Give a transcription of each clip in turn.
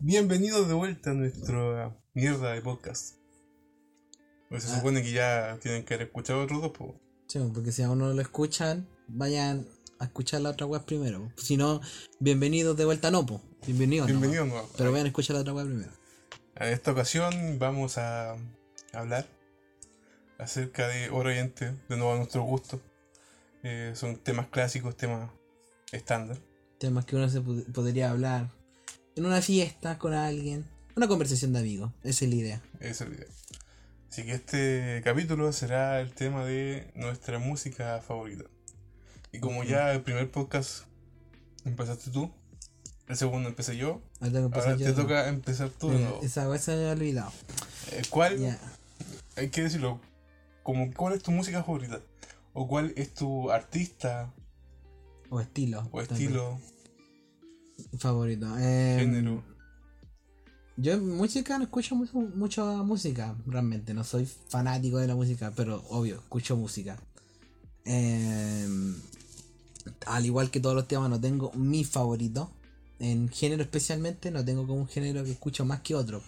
Bienvenidos de vuelta a nuestra mierda de podcast. Pues se Ah. supone que ya tienen que haber escuchado otros dos, pues. Sí, porque si aún no lo escuchan, vayan a escuchar la otra web primero. Si no, bienvenidos de vuelta no, po. Bienvenidos. Bienvenidos nuevos. Pero vayan a escuchar la otra web primero. En esta ocasión vamos a hablar acerca de Oriente, de nuevo a nuestro gusto. Eh, son temas clásicos, temas estándar. Temas que uno se podría hablar en una fiesta con alguien. Una conversación de amigos. Esa es la idea. Esa es la idea. Así que este capítulo será el tema de nuestra música favorita. Y como ya el primer podcast empezaste tú, el segundo empecé yo, Ahora yo te toca empezar tú de Mira, nuevo. Esa se me había olvidado. El cual, Ya. hay que decirlo, como cuál es tu música favorita, o cuál es tu artista O estilo. o también. Favorito. Eh, género. Yo en música no escucho mucho, mucha música, realmente. No soy fanático de la música, pero obvio, escucho música. Eh, al igual que todos los temas, no tengo mi favorito. En género especialmente, no tengo como un género que escucho más que otro.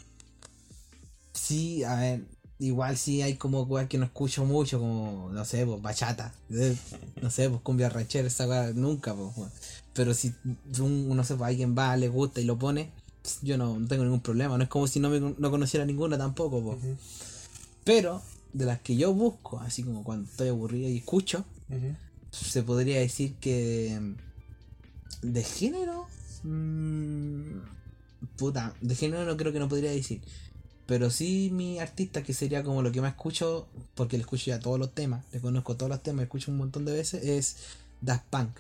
Sí, a ver, igual sí hay como cosas que no escucho mucho, como, no sé, pues bachata. No sé, pues cumbia ranchera, esa weá, nunca, pues. Pero si un, no sé, pues alguien va, le gusta y lo pone, pues, yo no, no tengo ningún problema. No es como si no, me, no conociera ninguna tampoco, pues. Pero de las que yo busco, así como cuando estoy aburrido y escucho, se podría decir que mm, de género mm, puta de género no creo que no podría decir pero sí mi artista que sería como lo que más escucho porque le escucho ya todos los temas le conozco todos los temas le escucho un montón de veces es Daft Punk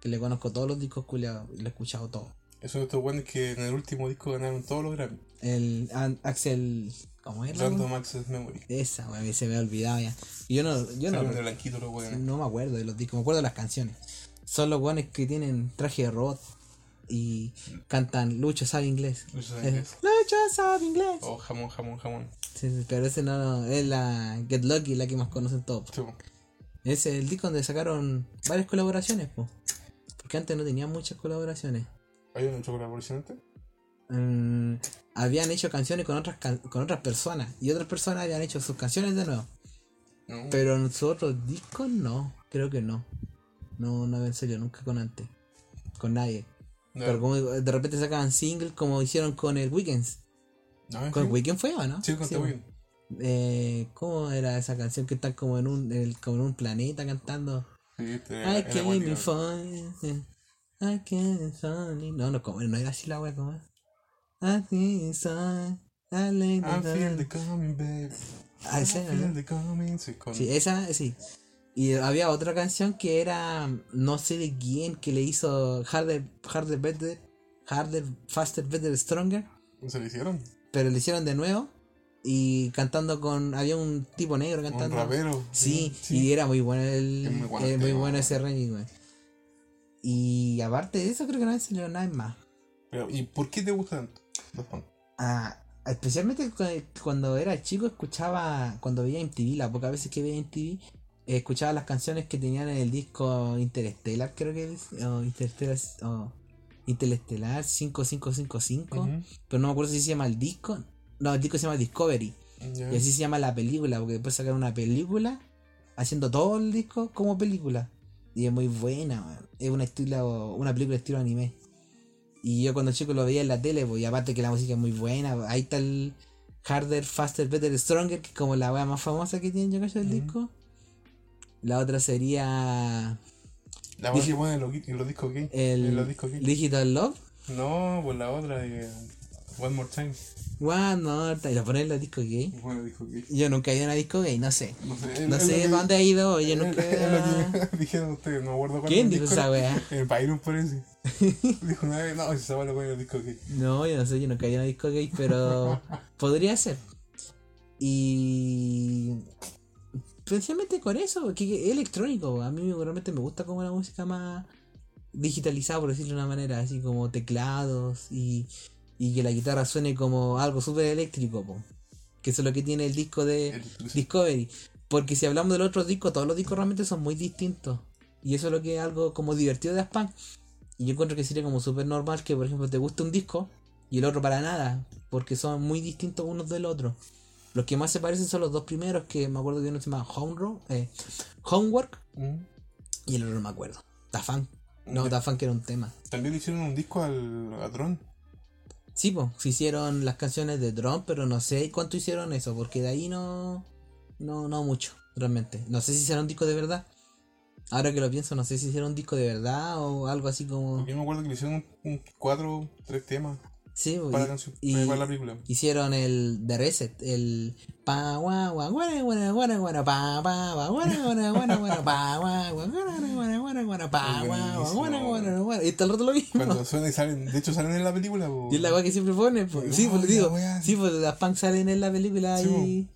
que le conozco todos los discos culiados y lo he escuchado todo Eso de estos buenos que en el último disco ganaron todos los Grammy. el An- Axel ¿cómo es la Random Access Memory. esa wey, se me ha olvidado ya y yo no yo no blanquito los buenos. No me acuerdo de los discos, me acuerdo de las canciones. Son los guanes que tienen traje de robot y cantan Lucho sabe inglés. Lucho sabe Eh, inglés. Lucho sabe inglés. Oh, jamón, jamón, jamón. Sí, sí, pero ese no, no, es la Get Lucky, la que más conocen todos. Sí, Ese es el disco donde sacaron varias colaboraciones, po. Porque antes no tenían muchas colaboraciones. ¿Hay una hecho colaboración antes? Mm, habían hecho canciones con otras can- con otras personas y otras personas habían hecho sus canciones de nuevo. No. Pero en sus otros discos no, creo que no. No, no en serio, nunca con antes. Con nadie. No. Pero como de repente sacaban singles como hicieron con el Weekends. No, en ¿Con el. Weekend fue o no? Sí, con The bueno. Weeknd. Eh, ¿Cómo era esa canción que están como en un, el- como en un planeta cantando? Sí, este, I can't be funny. I can't be funny. No, no, como, no era así la wea como. I think it's. I like I the feel the coming, babe. Ah, I ese, feel ¿no? the coming. Sí, con... Sí, esa, sí. Y había otra canción que era, no sé de quién, que le hizo Harder, Harder, Better, Harder, Faster, Better, Stronger, ¿Se lo hicieron? pero le hicieron de nuevo y cantando con, había un tipo negro Un cantando. rapero. Sí, y era muy bueno el, Es muy bueno eh, el muy bueno ese remix, weón. Y aparte de eso creo que no salió nada más. Pero, ¿Y por qué te gusta tanto? Ah, especialmente cu- cuando era chico escuchaba, cuando veía MTV, las pocas veces que veía MTV, escuchaba las canciones que tenían en el disco Interstellar, creo que es, o Interstellar, o Interstellar 5555, Ujú. pero no me acuerdo si se llama el disco, no, el disco se llama Discovery, y así se llama la película, porque después sacaron una película haciendo todo el disco como película, y es muy buena, es una, estilo, una película estilo anime. Y yo cuando chico lo veía en la tele, pues, y aparte que la música es muy buena, pues, ahí está el Harder, Faster, Better, Stronger, que es como la wea más famosa que tiene yo del Ujú. disco. La otra sería La que ponen en los, en los discos gay. el En los discos gay. Digital Love. No, pues la otra de One More Time. One more time. Y lo ponen en los discos gay. Bueno, disco gay. Yo nunca he ido a una disco gay, no sé. No sé, No sé que- dónde ha ido, yo nunca es lo que dijeron ustedes, no me acuerdo cuál ¿Quién dijo esa wea? El Byron parece. Dijo una vez, no, si se va lo ponen en los discos gay. No, yo no sé, yo nunca he ido a una disco gay, pero podría ser. Y principalmente con eso, que es electrónico. A mí realmente me gusta como la música más digitalizada, por decirlo de una manera, así como teclados y, y que la guitarra suene como algo súper eléctrico, po. que eso es lo que tiene el disco de Discovery. Porque si hablamos del otro disco, todos los discos realmente son muy distintos. Y eso es lo que es algo como divertido de Punk. Y yo encuentro que sería como súper normal que, por ejemplo, te guste un disco y el otro para nada, porque son muy distintos unos del otro. Los que más se parecen son los dos primeros, que me acuerdo que uno se llama eh, Homework Mm. y el otro no me acuerdo. Da Fan. No, Ya. Da Fan que era un tema. También le hicieron un disco al a Tron. Sí, pues, se hicieron las canciones de Drone, pero no sé cuánto hicieron eso, porque de ahí no. No, no mucho, realmente. No sé si hicieron un disco de verdad. Ahora que lo pienso, no sé si hicieron un disco de verdad o algo así como. Yo me acuerdo que le hicieron un, un cuatro, tres temas Sí, para la y- canción, y- para la película. hicieron el The Reset, el pa gua gua guara guara guara guara pa pa pa guara guara guara guara pa gua gua guara guara guara guara pa gua gua guara guara guara y todo el rato lo mismo. Cuando suena y salen, de hecho salen en la película. po. Y es la weá que siempre pone, pues. Sí, pues digo. la Sí, pues las Punk salen en la película y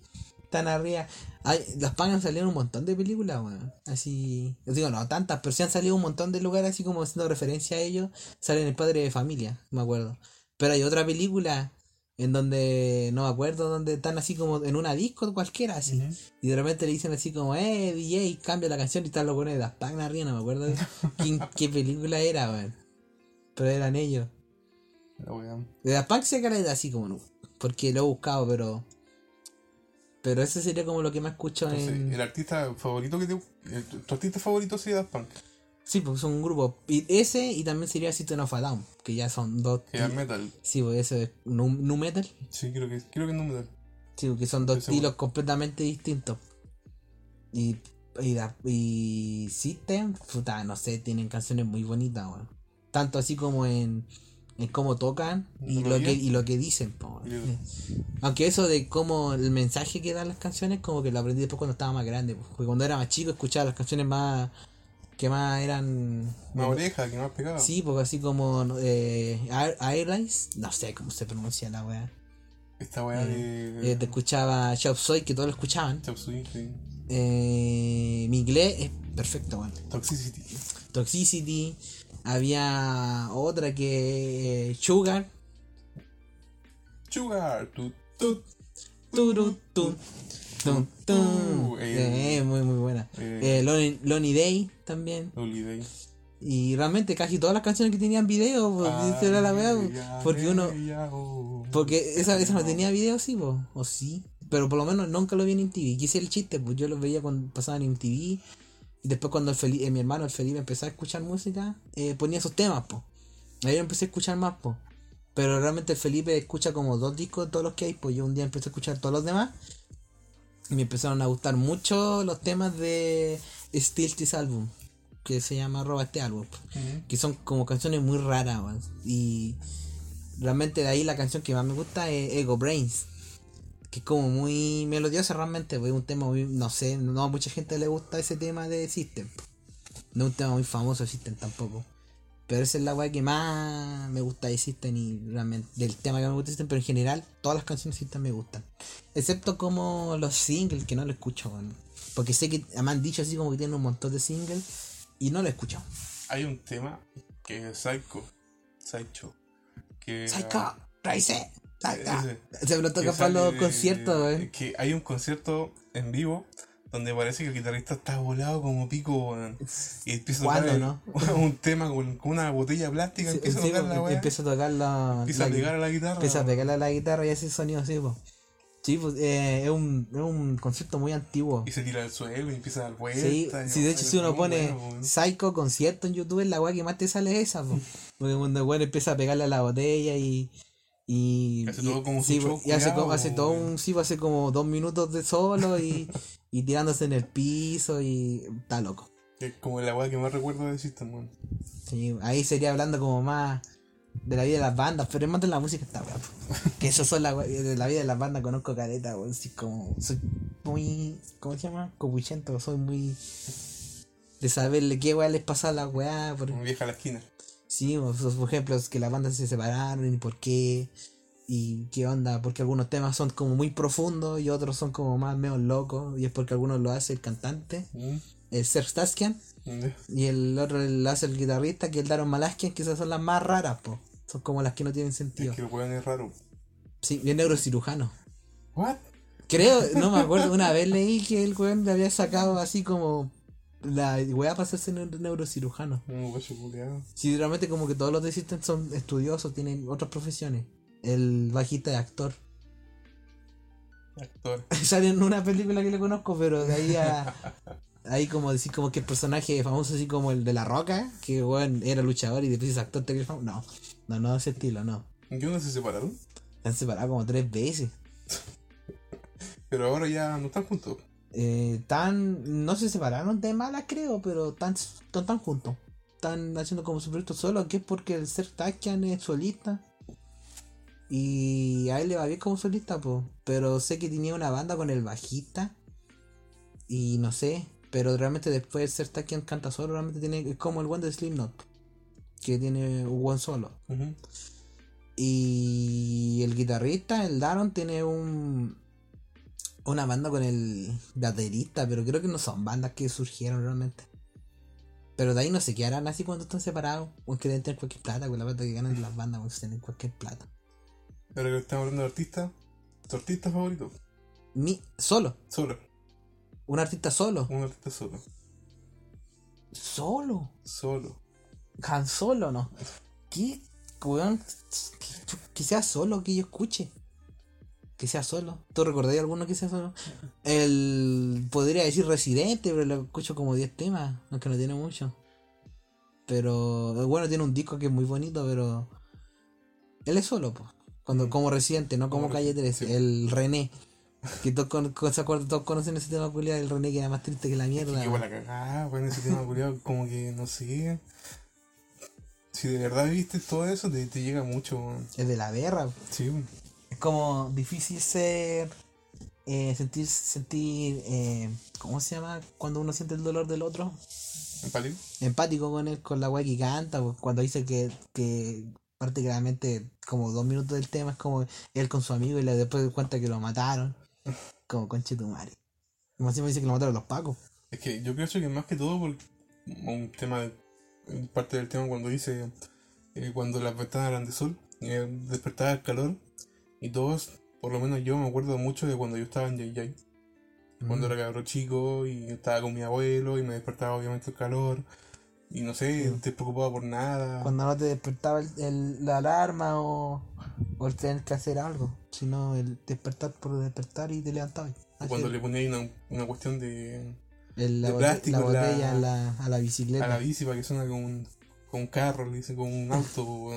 están arriba. Ay, las Punk han salido en un montón de películas, weón. Así. Os digo, no tantas, pero sí han salido un montón de lugares así como haciendo referencia a ellos. Salen el padre de familia, me acuerdo. Pero hay otra película en donde no me acuerdo, donde están así como en una disco cualquiera, así. Y de repente le dicen así como, eh, DJ, cambia la canción y están los buenos de las Punk arriba, no me acuerdo de qué película era, weón. Pero eran ellos. De Daft Punk que era así como no. Porque lo he buscado, pero. Pero ese sería como lo que más escucho Entonces, en. el artista favorito que te. el- tu artista favorito sería Daft Punk. Sí, porque son un grupo. Y ese y también sería System of a Down. Que ya son dos. Que es metal. Sí, pues ese es nu, nu metal. Sí, creo que, creo que es no metal. Sí, porque son dos estilos completamente distintos. Y. Y, y System, puta, no sé, tienen canciones muy bonitas, weón. Tanto así como en. En cómo tocan y lo, que, y lo que dicen, weón. Aunque eso de cómo el mensaje que dan las canciones, como que lo aprendí después cuando estaba más grande. pues, Porque cuando era más chico escuchaba las canciones más. Que más eran. Más oreja, que más pegada. Sí, porque así como eh, Air- Airlines, no sé cómo se pronuncia la wea. Esta weá de. Eh, te escuchaba Chop Soy, que todos lo escuchaban. Chop Suey, sí. Eh, mi inglés es perfecto, weón. Toxicity. Toxicity. Había otra que. eh, Sugar. Sugar. Tu, tu, Turu, tun. Uh, eh, muy, muy buena. eh, Eh, Lonely, Lonely Day también. Holiday. Y realmente casi todas las canciones que tenían video, pues, esa era la pues, porque uno, oh. porque esa, esa no tenía video, sí, o sí, pero por lo menos nunca lo vi en MTV, quise el chiste, pues yo lo veía cuando pasaban en MTV, y después cuando el Feli- eh, mi hermano el Felipe empezó a escuchar música, eh, ponía esos temas, pues, ahí yo empecé a escuchar más, pues, pero realmente el Felipe escucha como dos discos de todos los que hay, pues yo un día empecé a escuchar todos los demás, me empezaron a gustar mucho los temas de Still This Album, que se llama Roba este álbum, que son como canciones muy raras. Y realmente de ahí la canción que más me gusta es Ego Brains. Que es como muy melodiosa realmente, es un tema muy, no sé, no a mucha gente le gusta ese tema de System. No es un tema muy famoso System tampoco. Pero esa es la weá que más me gusta de System y realmente del tema que me gusta de System, pero en general todas las canciones de System me gustan. Excepto como los singles que no lo escucho, weón. Porque sé que me han dicho así como que tienen un montón de singles y no lo he escuchado. Hay un tema que es Psycho. Psycho. Que, Psycho, Rise, ese. Se me lo toca para los conciertos, weón. Que hay un concierto en vivo donde parece que el guitarrista está volado como pico, weón. Y empieza a tocar ¿Cuándo, el- un tema con, con una botella plástica, Sí, empieza sí, a tocar porque la empieza a tocar la. Empieza a pegar a la guitarra. empieza a pegarle a la guitarra y ese sonido así, pues. Sí, pues eh, es, un, es un concepto muy antiguo. Y se tira al suelo y empieza a dar vueltas. Sí, sí, de hecho, si uno pone bueno. Psycho concierto en YouTube, la weá que más te sale es esa, po. Porque cuando el weón empieza a pegarle a la botella y. Y, Hace y- todo como sí, y hace, como, hace todo un. Sí, pues, hace como dos minutos de solo y, y tirándose en el piso y. Está loco. Es como la weá que más recuerdo de System, weón. Sí, ahí sería hablando como más de la vida de las bandas, pero es más de la música está weón. Que eso son la, de la vida de las bandas, conozco careta, weón. Sí, como, soy muy, ¿cómo se llama? Copuchento, soy muy de saberle qué weá les pasa a la weá. Por, Como vieja a la esquina. Sí, por ejemplo, es que las bandas se separaron y por qué. Y qué onda, porque algunos temas son como muy profundos y otros son como más medio locos. Y es porque algunos lo hace el cantante, ¿Mm? el Serge Taskian. ¿Dónde? Y el otro lo hace el guitarrista, que el Daron Malaskian, que esas son las más raras, po. Son como las que no tienen sentido. Es que el weón es raro. Sí, bien neurocirujano. ¿What? Creo, no me acuerdo, una vez leí que el weón le había sacado así como la weá para hacerse neu- neurocirujano. Guacho culiado. Sí, realmente como que todos los de System son estudiosos, tienen otras profesiones. El bajista de actor. Actor. Sale en una película que le conozco, pero de ahí a. Ahí como decir como que el personaje famoso así como el de la roca, que bueno, era luchador y después es actor te famoso. No, no, no ese estilo, no. ¿Qué no se separaron? Se han separado como tres veces. Pero ahora ya no están juntos. Eh, tan, no se separaron de malas creo, pero tan, tan, tan juntos. Están haciendo como su proyecto solo, que es porque el ser Takian es solista. Y a él le va bien como solista, pues. Pero sé que tenía una banda con el bajista. Y no sé. Pero realmente después el ser Takian canta solo, realmente tiene. Es como el one de Slipknot. Que tiene un one solo. Y el guitarrista, el Daron, tiene un una banda con el baterista, pero creo que no son bandas que surgieron realmente. Pero de ahí no se quedarán así cuando están separados. O que deben tener cualquier plata, con la plata que ganan las bandas, o tienen cualquier plata. Ahora que estamos hablando de artistas, ¿tu artista favorito? Mi, solo, Solo. un artista solo. Un artista solo. Solo. Solo. Han Solo, ¿no? ¿Qué? Weón, que sea solo, que yo escuche. Que sea solo. ¿Tú recordáis alguno que sea solo? El. Podría decir Residente, pero lo escucho como 10 temas, aunque no tiene mucho. Pero. Bueno, tiene un disco que es muy bonito, pero. Él es solo, pues. Cuando, como Residente, no como Calle Residente, 13. sí. El René. Que todos, con- todos conocen ese tema culiado del René que era más triste que la mierda. Que la cagada, weón, ese tema culiado, como que no sé. Si de verdad viste todo eso, te, te llega mucho. Es de la berra. Sí, como difícil ser. eh, sentir. sentir eh, ¿Cómo se llama? Cuando uno siente el dolor del otro. empático. Empático con él, con la weá que canta. pues, Cuando dice que. que prácticamente como dos minutos del tema es como él con su amigo y le después cuenta que lo mataron. Como conche tu madre. Como siempre dice que lo mataron los pacos. Es que yo creo que más que todo por un tema, parte del tema cuando dice eh, cuando las ventanas eran de sol, eh, despertaba el calor y todos, por lo menos yo me acuerdo mucho de cuando yo estaba en Yay Yay, cuando Mm. era cabro chico y estaba con mi abuelo y me despertaba obviamente el calor y no sé, Sí. te preocupaba por nada. Cuando no te despertaba el, el- la alarma o, o el tener que hacer algo. Sino el despertar por despertar y te levantabas. O cuando le ponía ahí una, una cuestión de El- la, de plástico la en la- botella a la, a la bicicleta. a la bici para que suena como un, como un carro, le dicen como un auto.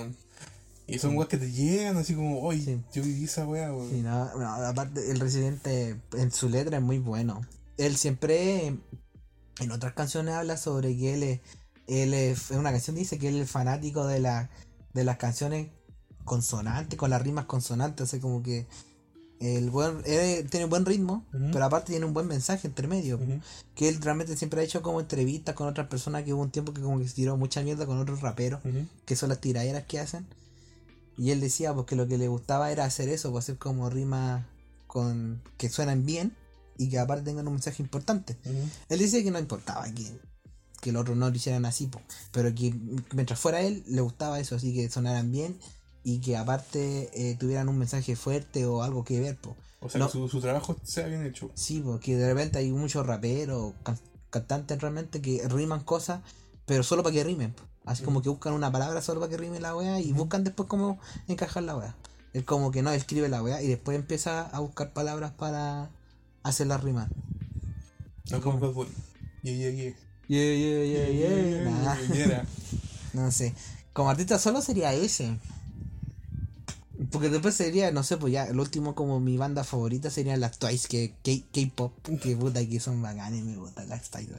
Y son weas que te llegan así como, oye, Sí. yo viví esa wea, weón. Sí, no, no, aparte, el residente en su letra es muy bueno. Él siempre, en otras canciones, habla sobre que él es, él es, en una canción dice que él es fanático de, la, de las canciones consonantes, con las rimas consonantes, o sea, como que el buen, él tiene buen ritmo, pero aparte tiene un buen mensaje entre medio. Que él realmente siempre ha hecho como entrevistas con otras personas que hubo un tiempo que como que se tiró mucha mierda con otros raperos que son las tiraderas que hacen. Y él decía pues que lo que le gustaba era hacer eso, pues hacer como rimas con que suenan bien y que aparte tengan un mensaje importante. Él decía que no importaba que, que los otros no lo hicieran así, po, pero que mientras fuera él le gustaba eso, así que sonaran bien y que aparte eh, tuvieran un mensaje fuerte o algo que ver, po. O sea, No. que su, su trabajo sea bien hecho. Sí, porque de repente hay muchos raperos, can- cantantes realmente que riman cosas, pero solo para que rimen. po. Así como Ujú. que buscan una palabra solo para que rime la wea y Ujú. buscan después cómo encajar la wea. Él como que no escribe la wea y después empieza a buscar palabras para hacerla rimar. No como Bad Bunny. Yeah, yeah, yeah. Yeah, yeah, yeah, yeah. Nah, Yeah, yeah. no sé. Como artista solo sería ese. Porque después sería, no sé, pues ya, el último como mi banda favorita serían las Twice, que K-pop, que puta que son bacanes, me gustan las Twice.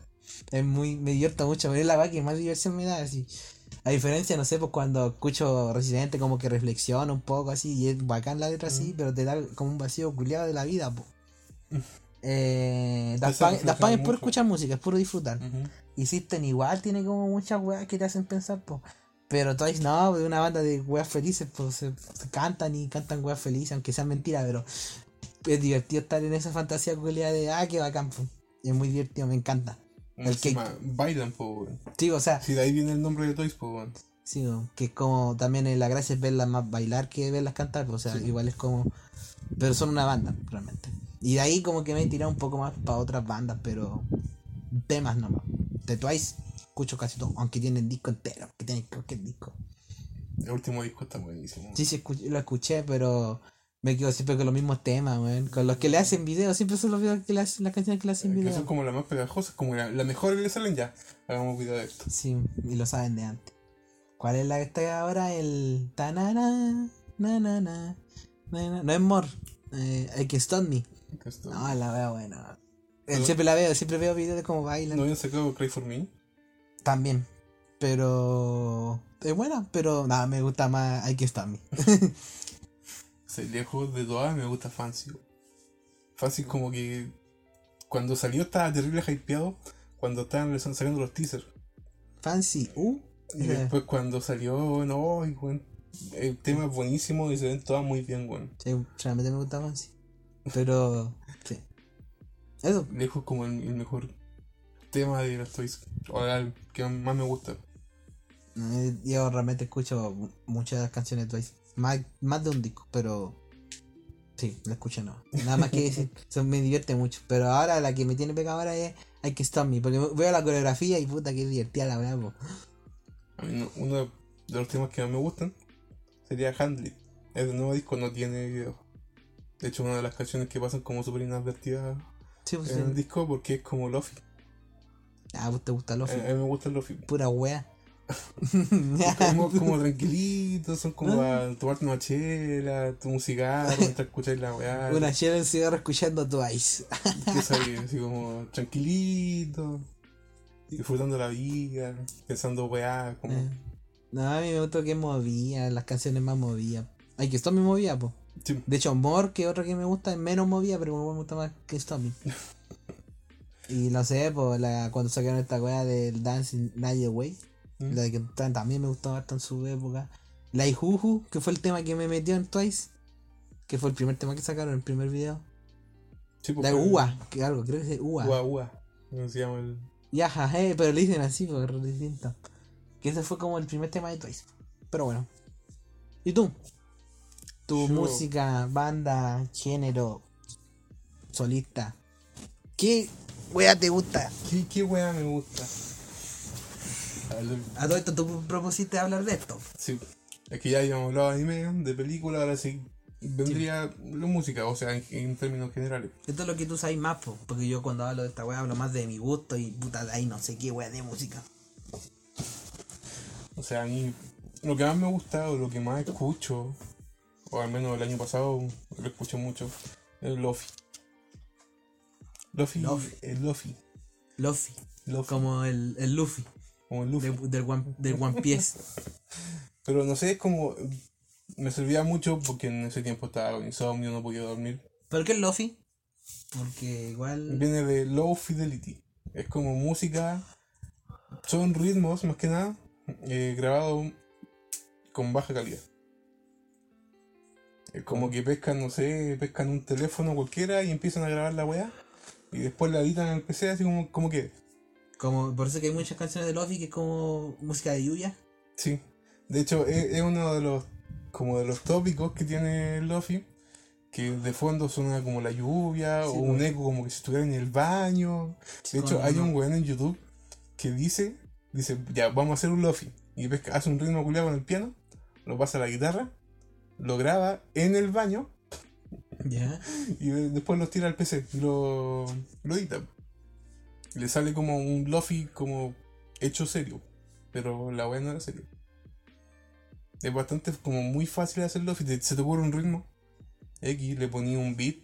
Es muy, me divierto mucho, pero es la weá que más diversión me da, así. A diferencia, no sé, pues cuando escucho Residente como que reflexiona un poco así, y es bacán la letra así, Mm. pero te da como un vacío culiado de la vida, po. Eh, Daft Punk es puro escuchar música, es puro disfrutar. Ujú. Y System igual tiene como muchas weas que te hacen pensar, po. Pero Twice no, de una banda de weas felices, pues se, se cantan y cantan weas felices, aunque sean mentiras, pero es divertido estar en esa fantasía culia de ah, qué bacán, po. Es muy divertido, me encanta. El Encima, bailan, po. Sí, o sea, Si de ahí viene el nombre de Toys, po, sí, que es como también eh, la gracia es verlas más bailar que verlas cantar, o sea, Sí. igual es como. Pero son una banda, realmente. Y de ahí como que me he tirado un poco más para otras bandas, pero temas nomás. De Twice escucho casi todo, aunque tienen disco entero, que tienen cualquier disco. El último disco está buenísimo. Sí, sí, lo escuché, pero me quedo siempre con los mismos temas, weón. Con los que le hacen video, siempre son los videos que le hacen, las canciones que le hacen Que video. son como las más pegajosas, como la, la mejor que le salen ya. Hagamos video de esto. Sí, y lo saben de antes. ¿Cuál es la que está ahora? El tanana, na na na, na. No es More, eh, I Can Stop Me. Que No, la veo buena. Eh, Pero- Siempre la veo, siempre veo videos de cómo bailan. ¿No habían sacado Cry for Me? También. Pero. Es buena, pero nada, me gusta más I Can Stop Me. Lejos de todas me gusta Fancy. Fancy como que cuando salió estaba terrible hypeado cuando estaban sacando los teasers. Fancy, uh. Y después cuando salió, no, y, weón, el tema es buenísimo y se ven todas muy bien, weón. Sí, realmente me gusta Fancy. Pero. Sí. Eso. Lejos como el, el mejor tema de los Toys. O el que más me gusta. Eh, Yo realmente escucho mu- muchas canciones de Twice. Más, más de un disco, pero. Sí, la escucho no. Nada más que decir. Eso me divierte mucho. Pero ahora la que me tiene pegada ahora es Hay que Stop Me. Porque veo la coreografía y puta que divertida la verdad. A mí no- uno de los temas que más me gustan sería Handle. El nuevo disco no tiene video. De hecho, una de las canciones que pasan como súper inadvertidas Sí, pues en el sí. disco porque es como Lofi. Ah, pues te gusta Lofi. A, a mí me gusta el Lofi. Pura wea. como, como tranquilitos, son como Ah. a tomarte una chela, tu un cigarro, mientras escucháis la weá. Una chela y un cigarro escuchando Twice. que salí así como tranquilito, disfrutando la vida, pensando weá, como. Eh. No, a mí me gusta que movía, las canciones más movidas. Hay que Stop Me movía. Sí, De hecho, More, que otro que me gusta, es menos movida, pero me gusta más que Stormy. y no sé, pues cuando sacaron esta weá del Dancing Night Away, Mm. la de que ta- también me gustó bastante en su época. La Ijuju, que fue el tema que me metió en Twice, que fue el primer tema que sacaron, el primer video. sí, La UA, que algo, creo que es UA. Ua, ua. ¿Cómo se llama el.? Ya, jaje, pero le dicen así, porque es distinto. Que ese fue como el primer tema de Twice. Pero bueno. ¿Y tú? Tu Yo- música, banda, género, solista. ¿Qué wea te gusta? ¿Qué, qué weá me gusta? A todo esto tú propusiste hablar de esto. Sí, es que ya habíamos hablado de anime, de película, ahora sí vendría la música, o sea, en, en términos generales. Esto es lo que tú sabes más, po, porque yo cuando hablo de esta wea hablo más de mi gusto y puta de ahí no sé qué wea de música. O sea, a mí lo que más me gusta o lo que más escucho, o al menos el año pasado lo escuché mucho, es Lofi. Lofi, Lofi. el Lofi, Luffy. Lofi, Como el, el Luffy como el Luffy. de- del, one, del One Piece. Pero no sé, es como, me servía mucho porque en ese tiempo estaba con insomnio, no podía dormir. ¿Pero qué es Luffy? Porque igual... Viene de low fidelity. Es como música, son ritmos más que nada, eh, grabado con baja calidad. Es como que pescan, no sé, pescan un teléfono cualquiera y empiezan a grabar la weá. Y después la editan en el PC así como, como que. Como, por eso que hay muchas canciones de Luffy que es como música de lluvia. Sí. De hecho, es, es uno de los como de los tópicos que tiene Lofi. Que de fondo suena como la lluvia Sí, o un eco como que si estuviera en el baño. Sí, De hecho, hay uno- un weón en YouTube que dice, dice, ya, vamos a hacer un lofi. Y pesca- hace un ritmo culiado con el piano, lo pasa a la guitarra, lo graba en el baño Ya. y de- después lo tira al PC lo, lo edita. Y le sale como un lofi como hecho serio, pero la weá no era serio. Es bastante como muy fácil hacer lofi, te- se te ocurre un ritmo, X, le ponía un beat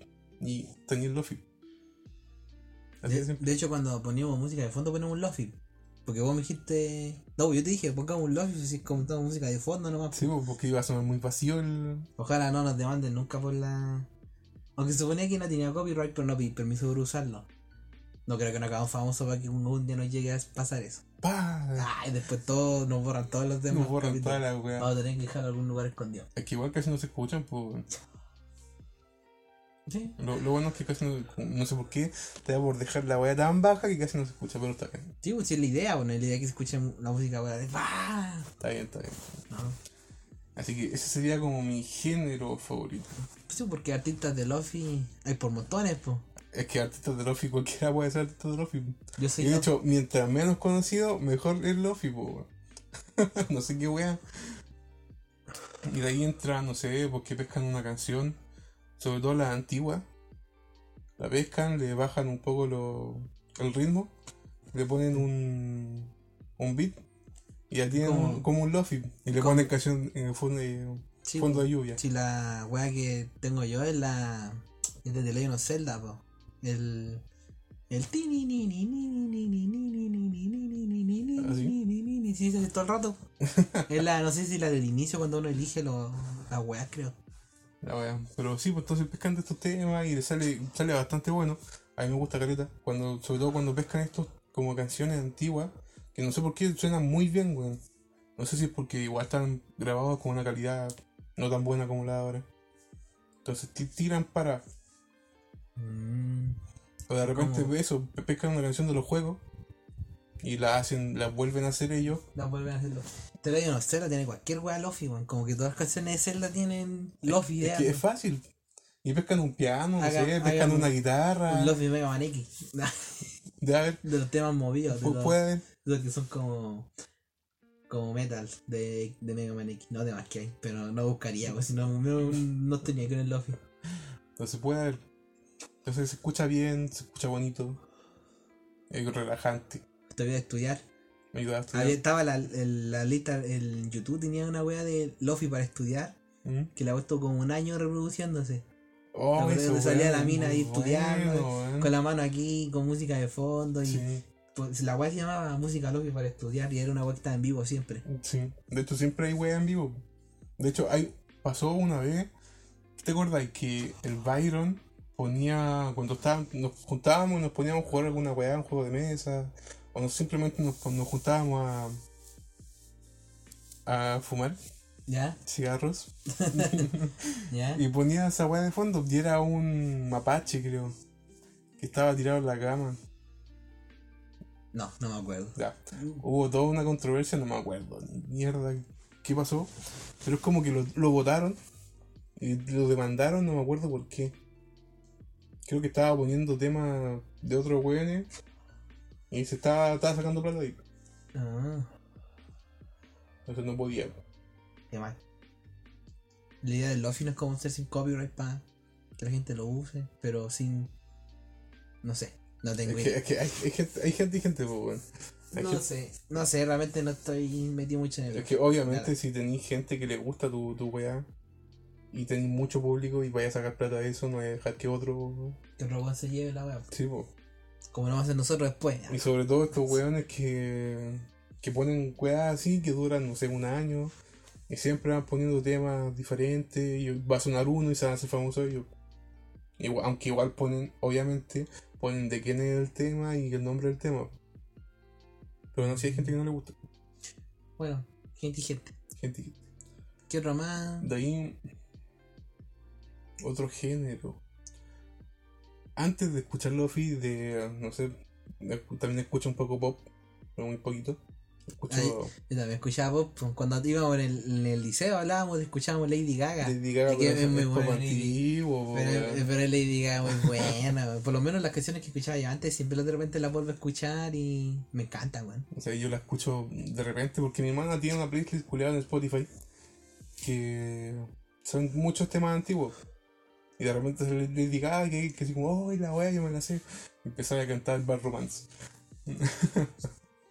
y tenía el lofi. Así de De, simple. de hecho, cuando poníamos música de fondo, ponemos un Luffy. Porque vos me dijiste. No, yo te dije, pongamos un Luffy si es como toda música de fondo nomás. Sí, porque iba a sonar muy vacío el. Ojalá no nos demanden nunca por la. Aunque se suponía que no tenía copyright, pero no pedí permiso por usarlo. No creo que nos hagamos famosos para que un, un día nos llegue a pasar eso. ¡Pah! Ay, después todos nos borran todos los demás. Nos borran capítulos. toda la weá. Vamos a tener que dejar algún lugar escondido. Es que igual casi no se escuchan, pues. Sí. Lo, lo bueno es que casi no, no sé por qué te da por dejar la weá tan baja que casi no se escucha, pero está bien. Sí, pues si es la idea, bueno, la idea es que se escuche la música weá, de ¡Bah! Está bien, está bien. No. Así que ese sería como mi género favorito. Sí, porque artistas de Luffy hay por montones, pues. Es que artistas de Lofi, cualquiera puede ser artista de Lofi. Yo Y soy de Luffy. hecho, mientras menos conocido, mejor es Lofi, po. No sé qué weá. Y de ahí entra, no sé, porque pescan una canción, sobre todo la antigua. La pescan, le bajan un poco lo, el ritmo, le ponen un, un beat y ya tienen Como- un- como un lofi. Y le ponen canción en el fondo, de- Sí, fondo de lluvia. Si la weá que tengo yo es la. Es de The Legend of Zelda, po. El. El ¿Así? Sí, hace todo el rato. es la, no sé si la del inicio cuando uno elige lo, la creo. La weá. Pero sí, pues entonces pescan de estos temas y le sale, sale bastante bueno. A mí me gusta careta. Cuando, sobre todo cuando pescan estos como canciones antiguas, que no sé por qué suenan muy bien, weón. No sé si es porque igual están grabados con una calidad no tan buena como la de ahora. Entonces tiran para o de repente Como- eso, pe- pescan una canción de los juegos y la hacen, la vuelven a hacer ellos. La vuelven a hacerlo. The Legend of Zelda tiene cualquier wea Lofi, weón. Como que todas las canciones de Zelda tienen Lofi, Es que es fácil. Y pescan un piano, no sé, pescan una un- guitarra. Un Lofi Mega Man X. De a ver, de los temas movidos. De los-. Los que son como. Como metal de, de Mega Man X. No de más que hay. Pero no buscaría, pues si no, no, no tenía con el Lofi. Entonces puede haber. Entonces se escucha bien, se escucha bonito. Es relajante. Te voy a estudiar. Me ayuda a estudiar. Había, estaba la, el- la lista. El YouTube tenía una wea de Lofi para estudiar. ¿Mm? Que la ha puesto como un año reproduciéndose. Oh, eso, donde salía la mina ahí estudiando, bueno. Con la mano aquí, con música de fondo. Y Sí, pues, la wea se llamaba Música Lofi para estudiar. Y era una wea que estaba en vivo siempre. sí. De hecho, siempre hay weas en vivo. De hecho, hay, pasó una vez. ¿Te acordáis que el Byron ponía. Cuando estábamos, nos juntábamos y nos poníamos a jugar alguna wea, un juego de mesa. O no, simplemente nos, nos juntábamos a. a fumar ¿Ya? cigarros. ¿Ya? Y ponía esa weá de fondo y era un mapache, creo. Que estaba tirado en la cama. No, no me acuerdo. Ya. Hubo toda una controversia, no me acuerdo. Mierda, ¿qué pasó? Pero es como que lo, lo votaron y lo demandaron, no me acuerdo por qué. Creo que estaba poniendo temas de otros weones y se estaba, estaba sacando plata ahí. Ah. Entonces no podía. Qué mal. La idea del Lofi no es como ser sin copyright para que la gente lo use, pero sin. No sé, no tengo Es que, idea. es que hay, hay gente, hay gente, y gente, pues, No gente- sé, no sé, realmente no estoy metido mucho en el. Es que obviamente si tenéis gente que le gusta tu, tu weá y tenéis mucho público y vais a sacar plata de eso, no a dejar que otro... Que otro weón se lleve la wea. Sí, po. Como lo vamos a hacer nosotros después. Y sobre todo estos weones que, que ponen weas así, que duran, no sé, un año y siempre van poniendo temas diferentes y va a sonar uno y se van a hacer famosos ellos. Igual- aunque igual ponen, obviamente, ponen de quién es el tema y el nombre del tema. Pero no sé, hay gente que no le gusta. Bueno, gente y gente. Gente que- ¿Qué otro más? De ahí, otro género. Antes de escuchar Lofi, de, no sé, de- también escucho un poco pop, pero muy poquito. Escucho Ay, Yo también escuchaba pop. pues, Cuando íbamos en el, en el liceo hablábamos, escuchábamos Lady Gaga. Lady Gaga, que es muy buena, antiguo. Pero, Lady Gaga muy buena. Por lo menos las canciones que escuchaba yo antes, siempre de repente las vuelvo a escuchar y me encanta, weón. O sea, yo la escucho de repente porque mi hermana tiene una playlist culiada en Spotify que son muchos temas antiguos. Y de repente sale Lady Gaga que, que así como, oh, la wea, yo me la sé. Y empezar a cantar Bad Romance.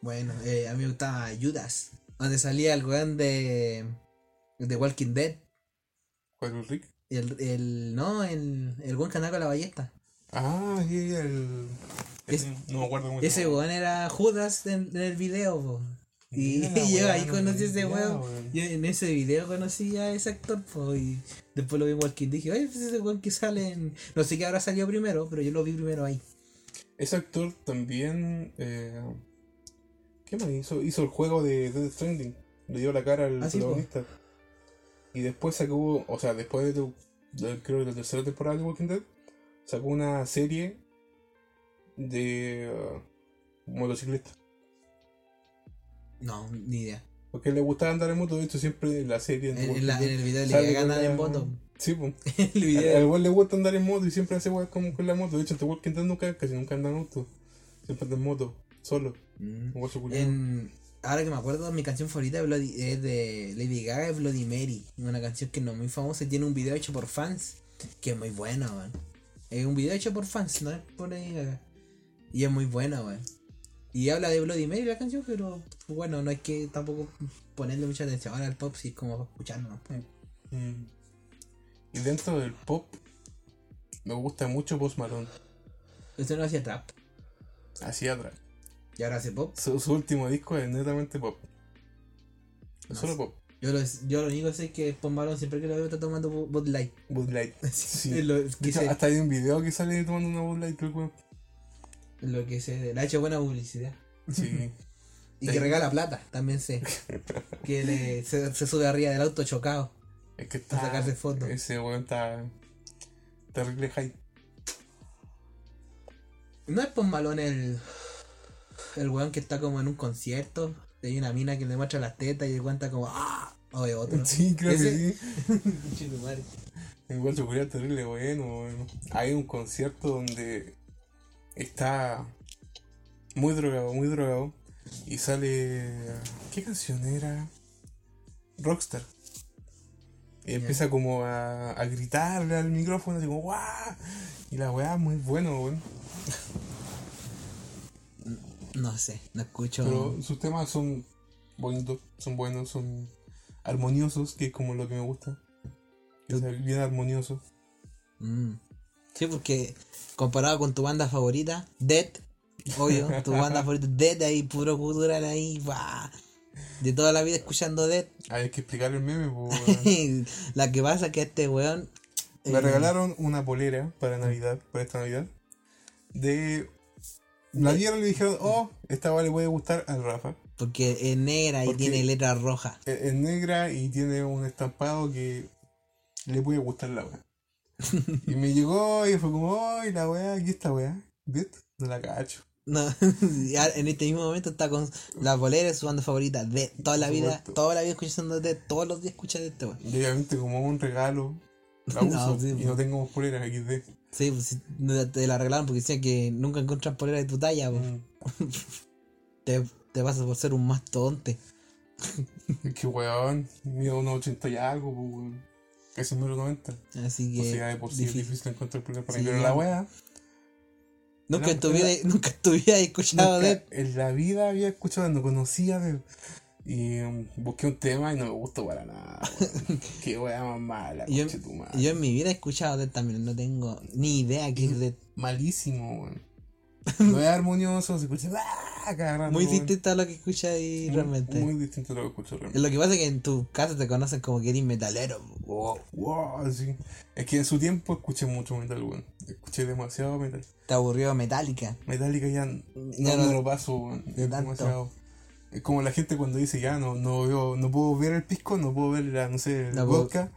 Bueno, eh, a mí me gustaba Judas, donde salía el weón de, de Walking Dead. ¿Cuál es el Rick? El, el, no, el, el que andaba con la ballesta. Ah, sí, el. Es- no me acuerdo cómo se Ese weón era Judas en, en el video, po. Y yo ahí no conocí a ese weón. Yo en ese video conocí a ese actor, y después lo vi en Walking dije, oye, pues ese weón que sale en... No sé qué habrá salido primero, pero yo lo vi primero ahí. Ese actor también. Eh, ¿Qué más hizo? Hizo el juego de Death Stranding. Le dio la cara al Ah, sí, protagonista. Y después sacó. O sea, después de, tu- de- creo que la tercera temporada de Walking Dead, sacó una serie de uh, motociclistas. No, ni idea. Porque le gustaba andar en moto, de hecho, siempre en la serie. En, la- el video le andar en moto. Sí, pues. el Al video. al igual le gusta andar en moto y siempre hace weas como con la moto. De hecho, The Walking Dead nunca, casi nunca anda en auto. Siempre anda en moto, solo. Mm. En, ahora que me acuerdo, mi canción favorita es, de Lady Gaga, es Bloody Mary. Una canción que no es muy famosa y tiene un video hecho por fans, que es muy buena, weón. Es un video hecho por fans, no es por Lady Gaga. Y es muy buena, weón. Y habla de Bloody Mary la canción, pero bueno, no hay que tampoco ponerle mucha atención ahora al pop si es como escuchando. Mm. Y dentro del pop, me gusta mucho Post Malone. Este no hacía trap. Así atrás. Y ahora hace pop. Su, su último disco es netamente pop. No solo sé. pop. Yo lo, yo lo único que sé es que Post Malone siempre que lo veo está tomando Bu- Bud Light. Bud Light. Sí. Lo, hecho, hasta hay un video que sale tomando una Bud Light, creo. Lo que sé. Le ha hecho buena publicidad. Sí. Y Sí. que regala plata, también sé. que le, se, se sube arriba del auto chocado. Es que está. A sacarse fotos. Ese weón está. Terrible high. ¿No es Post Malone el, el weón que está como en un concierto? Hay una mina que le muestra las tetas y el weón está como ¡Ah! O es otro. Sí, creo Ese- que sí. Igual se ocurrió terrible bueno. Hay un concierto donde está muy drogado, muy drogado. Y sale. ¿Qué canción era? Rockstar. Y empieza como a, a gritarle al micrófono, así como ¡guau! Y la weá muy bueno, weón. No sé, no escucho. Pero sus temas son bonitos, son buenos, son armoniosos, que es como lo que me gusta. Que sea bien armonioso. Mm. Sí, porque comparado con tu banda favorita, Dead, obvio, tu banda favorita, Dead, ahí puro cultural ahí, va. De toda la vida escuchando Dead. Hay que explicar el meme, pues, weón. la que pasa es que este weón. Me eh, regalaron una polera para Navidad, para esta Navidad. De. La vieron y le dijeron, oh, esta le puede gustar al Rafa. Porque es negra y tiene letras rojas. Es, es negra y tiene un estampado que le puede gustar la weá. y me llegó y fue como, oh, y la weá, aquí está weá. ¿Viste? No la cacho. No, en este mismo momento está con la bolera de su banda favorita de toda la vida, toda la vida escuchando de todos los días escucha de este weón. Y obviamente como un regalo, la No, uso. sí, y pues. no tengo polera XD. Sí, pues no te la arreglaron porque decían que nunca encuentran polera de tu talla, pues. Mm. Te, te pasas por ser un mastodonte. Es que weón, mido unos 80 y algo, pues weón. Casi número 90. Así O que. sea, de por sí es difícil. difícil encontrar polera para Sí. Pero la weá. Nunca Era- en tu era- vida, nunca escuchado Nunca de. en la vida había escuchado, no conocía de... Y um, busqué un tema y no me gustó para nada. Qué weá más mala, Yo, conche tu madre. yo en mi vida he escuchado de también, no tengo ni idea que es de. Malísimo, weón. No es armonioso, se escucha ¡ah! Muy weón. distinto a lo que escuchas ahí Muy- realmente. Muy distinto a lo que escucho realmente. Lo que pasa es que en tu casa te conocen como que eres metalero. Wow, wow, sí. Es que en su tiempo escuché mucho metal, weón. Escuché demasiado metal. Te aburrió Metallica. Metallica ya, no, Ya no no- lo paso, weón. Es tanto. demasiado. Es como la gente cuando dice ya no, no veo, no puedo ver el pisco, no puedo ver la, no sé, el vodka.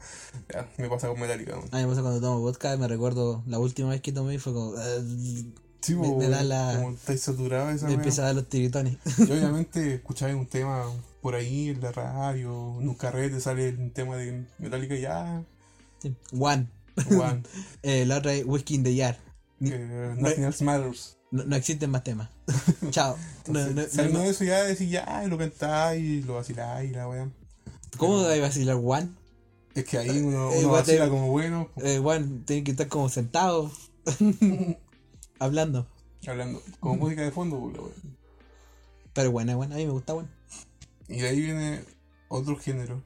Ya, me pasa con Metallica, weón. A mí me pasa cuando tomo vodka, me recuerdo la última vez que tomé fue como. eh, Sí, me- me da la- como estáis saturado esa me weá. empieza a dar los tiritones. Y obviamente escucháis un tema por ahí en la radio, en un carrete sale un tema de Metallica ya, Sí. One. weón. Eh, la otra es Whiskey in the. Ni- eh, nothing else matters. No, no existen más temas. Chao. No, no, Entonces, no, saliendo no. de eso ya decís ya, lo cantáis, y lo vaciláis, y la weá. ¿Cómo va a vacilar One? Es que ahí uno, Eh, uno te- vacila como bueno, Eh, One tiene que estar como sentado. hablando. hablando, como música de fondo, weá. Pero bueno, bueno, a mí me gusta One. Y de ahí viene otro género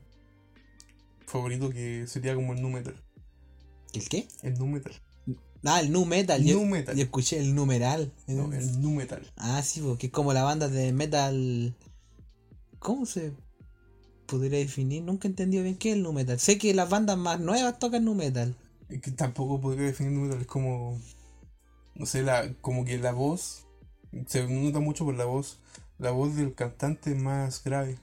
favorito que sería como el nu metal. ¿El qué? El nu metal. Ah, el nu metal. Yo, Nu metal. yo escuché el numeral. No, el nu metal. Ah, sí, porque es como la banda de metal. ¿Cómo se podría definir? Nunca he entendido bien qué es el nu metal. Sé que las bandas más nuevas tocan nu metal. Es que tampoco podría definir nu metal, es como. No sé, la, como que la voz. Se nota mucho por la voz. La voz del cantante es más grave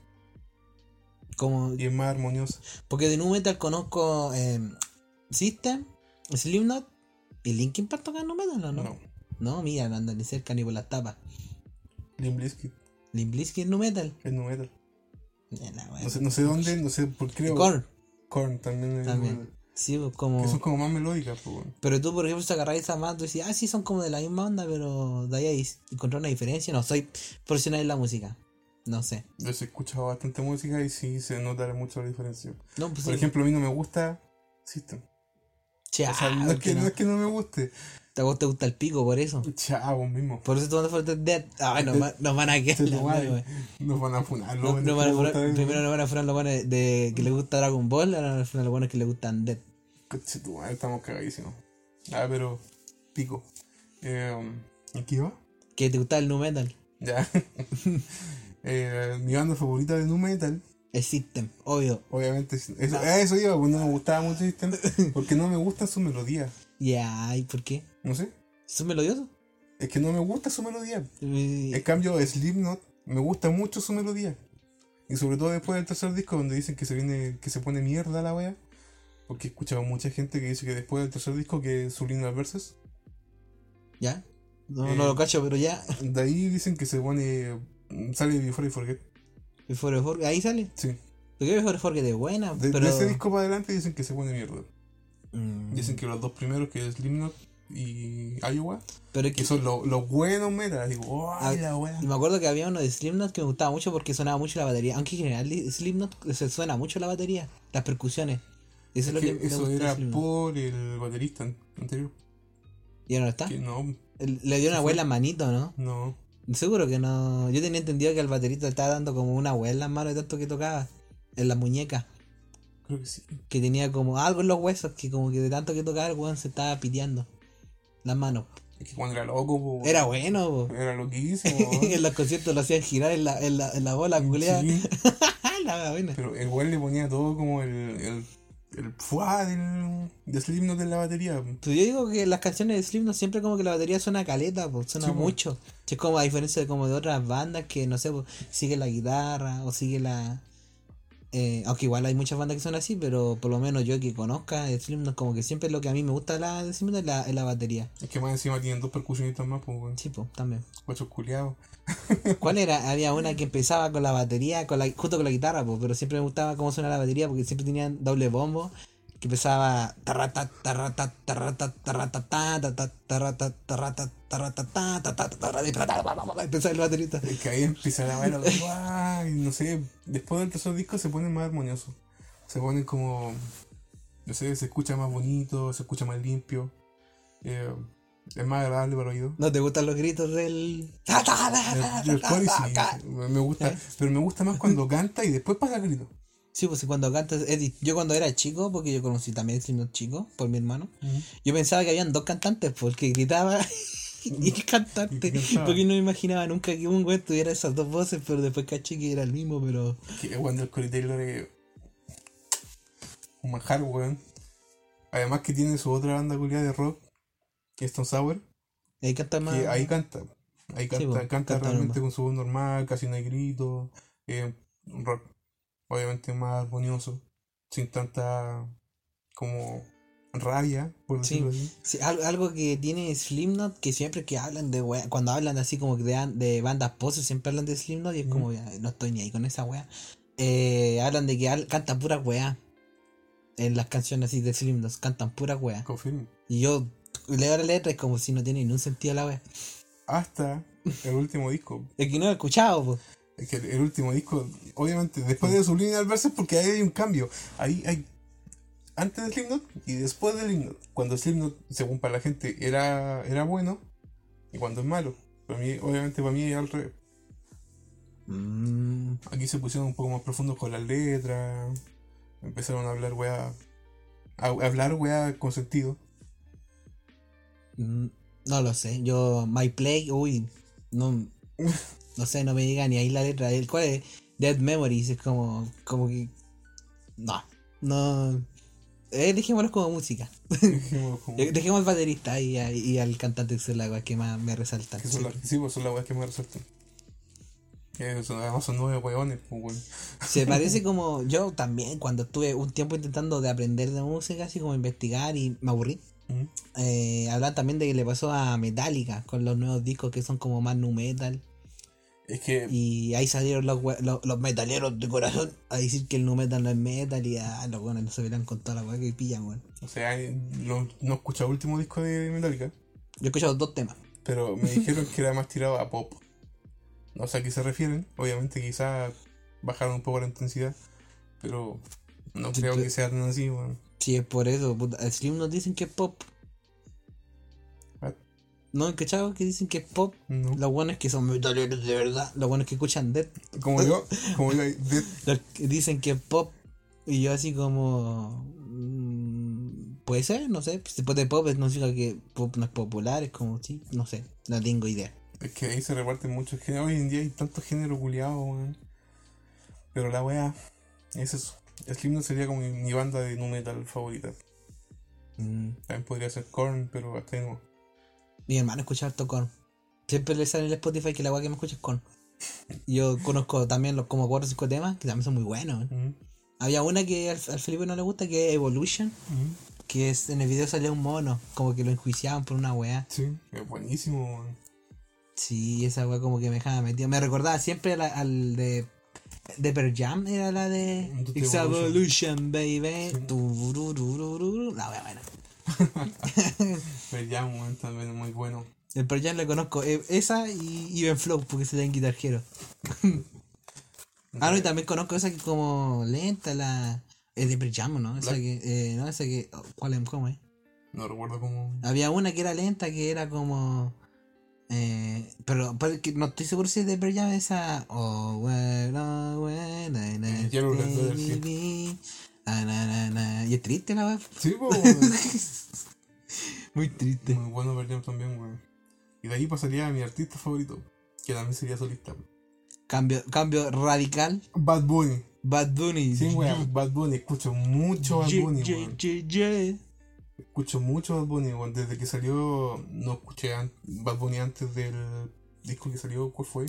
Como, y es más armoniosa. porque de nu metal conozco eh, System, Slipknot y Linkin Park tocan nu metal, ¿o no? No. No, mira, no andan ni cerca ni por las tapas. Limp Bizkit Limp Bizkit es nu metal. es nu metal. No sé, no sé dónde, no sé por qué. Korn Korn también es también. Sí, pues como. Que son como más melódicas, pues, bueno. Pero tú, por ejemplo, si agarras esa banda, tú decís, ah, sí, son como de la misma onda, pero de ahí encontrar una diferencia. No, soy profesional en la música. No sé. Yo he escuchado bastante música y sí se nota mucho la diferencia. No, pues Por sí. ejemplo, a mí no me gusta System. Chao, O sea, no es, que, no. no es que no me guste. Te, a vos te gusta el pico por eso. Chao, mismo. Por eso tú andas fuerte Dead. Ah, nos, va- nos van a quedar. Nos van a funar. No, no van a funar- primero nos van a funar los buenos de que les gusta Dragon Ball, ahora nos van a funar los buenos que les gustan Dead. Coche tu madre, estamos cagadísimos. Ah, pero. Pico. Eh, ¿En qué iba? Que te gusta el nu metal. Ya. Eh, mi banda favorita de nu metal, El System, obvio. obviamente. es- Eso, a eso iba, pues no me gustaba mucho System. Porque no me gusta su melodía. Ya, ¿y por qué? No sé. ¿Son melodiosos? Es que no me gusta su melodía. Eh, En cambio, Slipknot me gusta mucho su melodía. Y sobre todo después del tercer disco donde dicen que se viene, que se pone mierda la wea. Porque he escuchado mucha gente que dice que después del tercer disco que Subliminal Verses. ¿Ya? No, Eh, no lo cacho, pero ya. De ahí dicen que se pone. Sale Before I Forget. Ahí sale. Sí. Porque Before Forget es buena, De, de pero. ese disco para adelante dicen que se pone mierda. Mm, Dicen que los dos primeros, que es Slipknot y Iowa, pero es que. que son lo- los buenos metal. Digo, ¡ay, Ah, la wea! Y me acuerdo que había uno de Slipknot que me gustaba mucho porque sonaba mucho la batería. Aunque en general de Slipknot se suena mucho la batería, las percusiones. Eso es, lo que, que eso de era por el baterista an- anterior. ¿Y ahora no está? Que no, El- Le dio una ¿Se hueá fue? en las manitos, ¿no? no. Seguro que no. Yo tenía entendido que al baterista estaba dando como una hueá en las manos de tanto que tocaba. En las muñecas. Creo que sí. Que tenía como algo en los huesos que como que de tanto que tocaba el weón se estaba piteando. Las manos. Es que cuando era loco, po, Era bueno, po. era loquísimo. en los conciertos lo hacían girar en la, en la, en la bola, culea. Sí, la buena. pero el weón le ponía todo como el, el, el fuá del, de Slipknot en la batería. Pues yo digo que las canciones de Slipknot siempre como que la batería suena caleta, pues suena Sí, mucho. Es como a diferencia de como de otras bandas que no sé, pues, sigue la guitarra o sigue la eh, aunque igual hay muchas bandas que son así, pero por lo menos yo que conozca Slipknot como que siempre lo que a mí me gusta de la de Slipknot es la, es la batería. Es que más encima tienen dos percusionistas más, pues, weón. Sí, pues, también. Guachos culiados. ¿Cuál era? Había una que empezaba con la batería, con la, justo con la guitarra, pues, pero siempre me gustaba cómo suena la batería porque siempre tenían doble bombo. Que empezaba tarrata, tarrata, tarrata, tarrata, ta, ta, ta, tarrata, tarrata, tarrata, ta, ta, ta, tarrata, y tarrata, empezaba el baterista. Es que ahí empieza la guay, no sé. Después del tercer disco se ponen más armoniosos. Se ponen como. No sé, se escucha más bonito, se escucha más limpio. Eh, es más agradable para el oído. ¿No te gustan los gritos del. El, el sí, me gusta, pero me gusta más cuando canta y después pasa el grito. Sí, pues cuando cantas, di- yo cuando era chico, porque yo conocí también Slipknot chico, por mi hermano, yo pensaba que habían dos cantantes, porque gritaba y el cantante, porque no me imaginaba nunca que un güey tuviera esas dos voces, pero después caché que era el mismo, pero... Que cuando el Corey Taylor es un manjar, weón. Además que tiene su otra banda culiada de rock, que es Stone Sour, Ahí canta más... que ahí canta. Ahí canta, po, canta, canta realmente normal. con su voz normal, casi no hay gritos. eh, un rock obviamente más armonioso, sin tanta como rabia, por Sí. decirlo así. Sí, al- algo que tiene Slipknot, que siempre que hablan de wea, cuando hablan así como de, de bandas poses, siempre hablan de Slipknot y es como, "Ay, no estoy ni ahí con esa wea. Eh, hablan de que cantan pura wea. En las canciones así de Slipknot, cantan pura wea. Confirmo. Y yo leo la letra y es como si no tiene ni un sentido la wea. Hasta el último disco. Es que no lo he escuchado, pues. Es que el último disco, obviamente, después de Subliminal Verses, porque ahí hay un cambio. Ahí hay. Antes de Slipknot y después de Slipknot. Cuando Slipknot, según para la gente, era, era bueno y cuando es malo. Para mí, obviamente, para mí es al revés. Mm, Aquí se pusieron un poco más profundos con las letras. Empezaron a hablar weá. A, a hablar weá con sentido. mm, no lo sé. Yo, My Play, uy, no, no sé, no me llega ni ahí la letra. El cual es Dead Memories, es como, como que. No, no. Eh, dejémoslo como música. Dijimos como- Eh, Dejemos al baterista y, a- y al cantante que son las weas que más me resaltan. que son las, sí, pues son las weas que me resaltan. Que son, además son nueve weones, pues weón. Se parece como yo también cuando estuve un tiempo intentando de aprender de música, así como investigar y me aburrí. Eh, hablan también de que le pasó a Metallica con los nuevos discos que son como más nu metal. Es que Y ahí salieron los, los, los metaleros de corazón a decir que el nu metal no es metal y ah, los buenos no se verán con toda la weá que pillan, weón. O sea, no, no he escuchado el último disco de Metallica, Yo he escuchado dos temas. pero me dijeron que era más tirado a pop. No sé a qué se refieren. Obviamente quizás bajaron un poco la intensidad. Pero no creo que sean así, weón. Sí, es por eso. Puta. Slim nos dicen que es pop. ¿No? ¿Cachado? Que dicen que es pop. No. Los buenos que son metaleros de verdad. Los buenos que escuchan Dead. Como yo, como yo, Los que dicen que es pop. Y yo así como... mm, Puede ser, no sé. Después de pop no significa que pop no es popular. Es como, sí, no sé. No tengo idea. es que ahí se reparten muchos géneros. Hoy en día hay tantos géneros culiados, weón. Pero la wea es eso. Slipknot sería como mi, mi banda de nu metal favorita. Mm. También podría ser Korn, pero hasta ahí no. Mi hermano escucha harto Korn. Siempre le sale en el Spotify que la weá que me escucha es Korn. Yo conozco también los como 4 o 5 temas que también son muy buenos. Había una que al, al Felipe no le gusta que es Evolution. Que es, en el video salía un mono. Como que lo enjuiciaban por una weá. Sí, es buenísimo. Sí, esa weá como que me dejaba metido. Me recordaba siempre al de. De Pearl Jam era la de. It's Evolution. Evolution, baby. Sí. La weá buena. Ya, weón, también es muy bueno. El Pearl Jam le conozco. eh, esa y Even Flow porque se den guitarjero. Ah, no, y también conozco esa que como lenta, la. Es de Pearl Jam, ¿no? Esa Black. que. Eh, no, esa que. oh, ¿Cuál es? ¿Cómo es? No recuerdo cómo. Había una que era lenta, que era como. Eh, pero, pero que no estoy seguro si es de Pearl Jam esa. Oh, well, oh, well, I Eh, Na, na, na. Y es triste la web. Sí, weón. Muy triste. Muy bueno Pearl también, weón. Y de ahí pasaría a mi artista favorito, que también sería solista. Cambio, cambio radical. Bad Bunny. Bad Bunny. Sí, weón, Bad Bunny. Escucho mucho Bad Bunny, weón. Escucho mucho Bad Bunny, weón. Desde que salió, no escuché Bad Bunny antes del disco que salió, ¿cuál fue?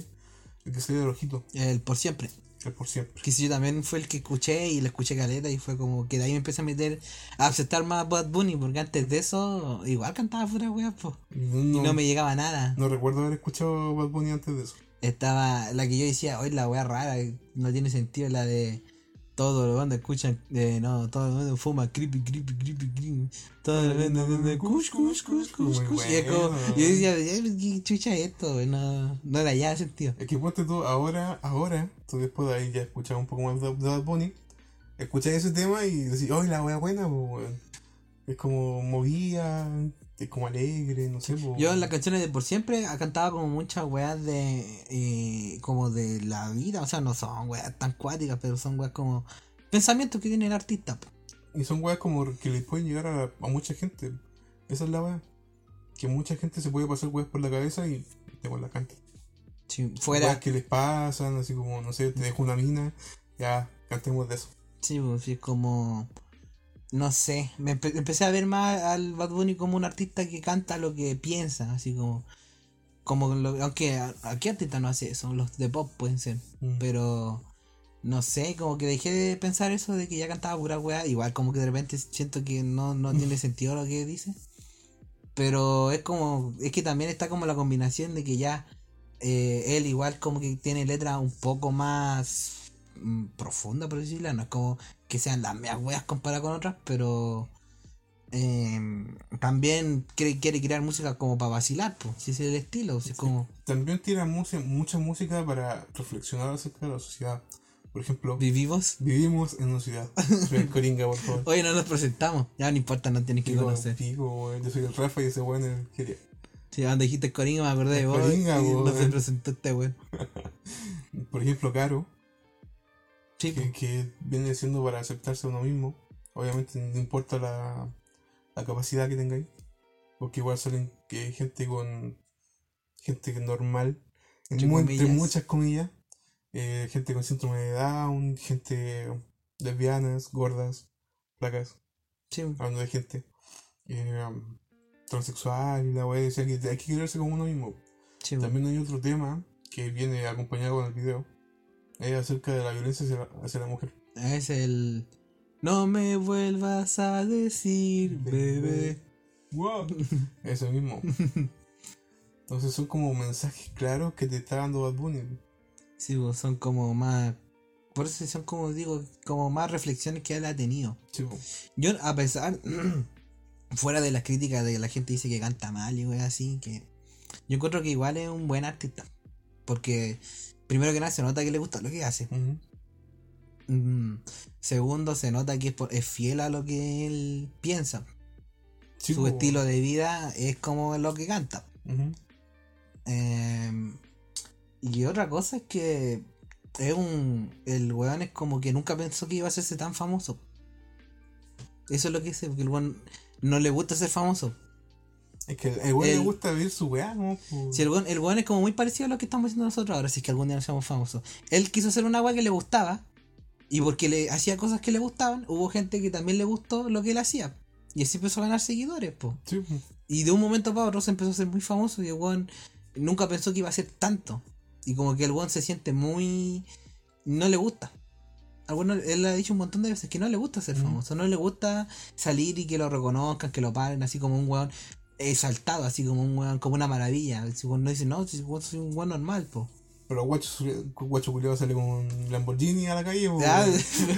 El que salió del ojito, El por siempre. El por siempre. Que si yo también fue el que escuché y le escuché caleta y fue como que de ahí me empecé a meter a aceptar más Bad Bunny porque antes de eso igual cantaba pura wea, po. No, Y no me llegaba nada. no recuerdo haber escuchado Bad Bunny antes de eso. Estaba la que yo decía, hoy la wea rara, no tiene sentido la de todo lo mundo escuchan, eh, no, todo el mundo fuma creepy, creepy, creepy, creepy. Todo el mundo kush, kush, kush, Muy kush. Y es como, yo decía, "Eh, ¿qué chucha es esto? No, no era ya sentido. Es que ponte tú, ahora, ahora, tú después de ahí ya escuchas un poco más de, Bad Bunny, escuchas ese tema y decís, ¡ay, la wea buena, weón! Es como movida, es como alegre, no sé, po. Yo en las canciones de por siempre cantaba como muchas weas de eh, como de la vida, o sea, no son weas tan cuáticas, pero son weas como pensamientos que tiene el artista. po. Y son weas como que les pueden llegar a, a mucha gente. Esa es la wea. Que mucha gente se puede pasar weas por la cabeza y te la canta. Si fuera, Weas que les pasan, así como, no sé, te dejo una mina, ya, cantemos de eso. sí, pues, sí, es como no sé, me empe- empecé a ver más al Bad Bunny como un artista que canta lo que piensa, así como como lo- aunque a- aquí artista no hace eso, los de pop pueden ser, Mm. pero no sé, como que dejé de pensar eso de que ya cantaba pura weá. Igual como que de repente siento que no, no tiene sentido lo que dice. Pero es como, es que también está como la combinación de que ya eh, él igual como que tiene letras un poco más mm, profunda, por decirlo. No es como que sean las meas weas comparadas con otras, pero eh, también quiere, quiere crear música como para vacilar, pues, si es el estilo. si es como También tira mucha, mucha música para reflexionar acerca de la sociedad. Por ejemplo, vivimos. vivimos en una ciudad. Soy el Coringa, por favor. Oye, no nos presentamos. Ya no importa, no tienes que conocer. pico. Yo soy el Rafa y ese weón es el quería. Sí, cuando dijiste Coringa me acordé de vos. Coringa, no se presentó este weón. Por ejemplo, Caro, Sí, que, que viene siendo para aceptarse a uno mismo. Obviamente no importa la, la capacidad que tengáis. Porque igual salen que gente con gente normal, en Entre mu- entre muchas comillas, eh, gente con síndrome de Down, gente lesbianas, gordas, placas, sí. hablando de gente eh, transexual y la wea decía que hay que quererse como uno mismo. sí, También hay otro tema que viene acompañado con el video. Es acerca de la violencia hacia la, hacia la mujer. Es el. No me vuelvas a decir, bebé. Wow. Eso mismo. Entonces son como mensajes claros que te está dando Bad Bunny. Sí, son como más. Por eso son como digo, como más reflexiones que él ha tenido. Sí. Yo, a pesar. fuera de las críticas de que la gente dice que canta mal y wey así, que. Yo encuentro que igual es un buen artista. Porque, primero que nada, se nota que le gusta lo que hace. Mm, Segundo, se nota que es, por- es fiel a lo que él piensa. Sí, Su estilo de vida es como lo que canta. Eh, y otra cosa es que es un. El weón es como que nunca pensó que iba a hacerse tan famoso. Eso es lo que dice, porque el weón no le gusta ser famoso. Es que el El- le gusta ver su weá, ¿no? Si el weón, el weón es como muy parecido a lo que estamos haciendo nosotros ahora, si es que algún día nos seamos famosos. Él quiso hacer una weá que le gustaba, y porque le hacía cosas que le gustaban, hubo gente que también le gustó lo que él hacía. Y así empezó a ganar seguidores, po. Sí. Y de un momento para otro se empezó a ser muy famoso y el weón nunca pensó que iba a ser tanto. Y como que el weón se siente muy... No le gusta. Al weón no- él ha dicho un montón de veces que no le gusta ser Mm. famoso. No le gusta salir y que lo reconozcan, que lo paren, así como un weón exaltado, así como un como una maravilla. Si weón no dice, no, soy un weón normal, po. Pero guacho, guacho culiado sale con un Lamborghini a la calle, po. Ah,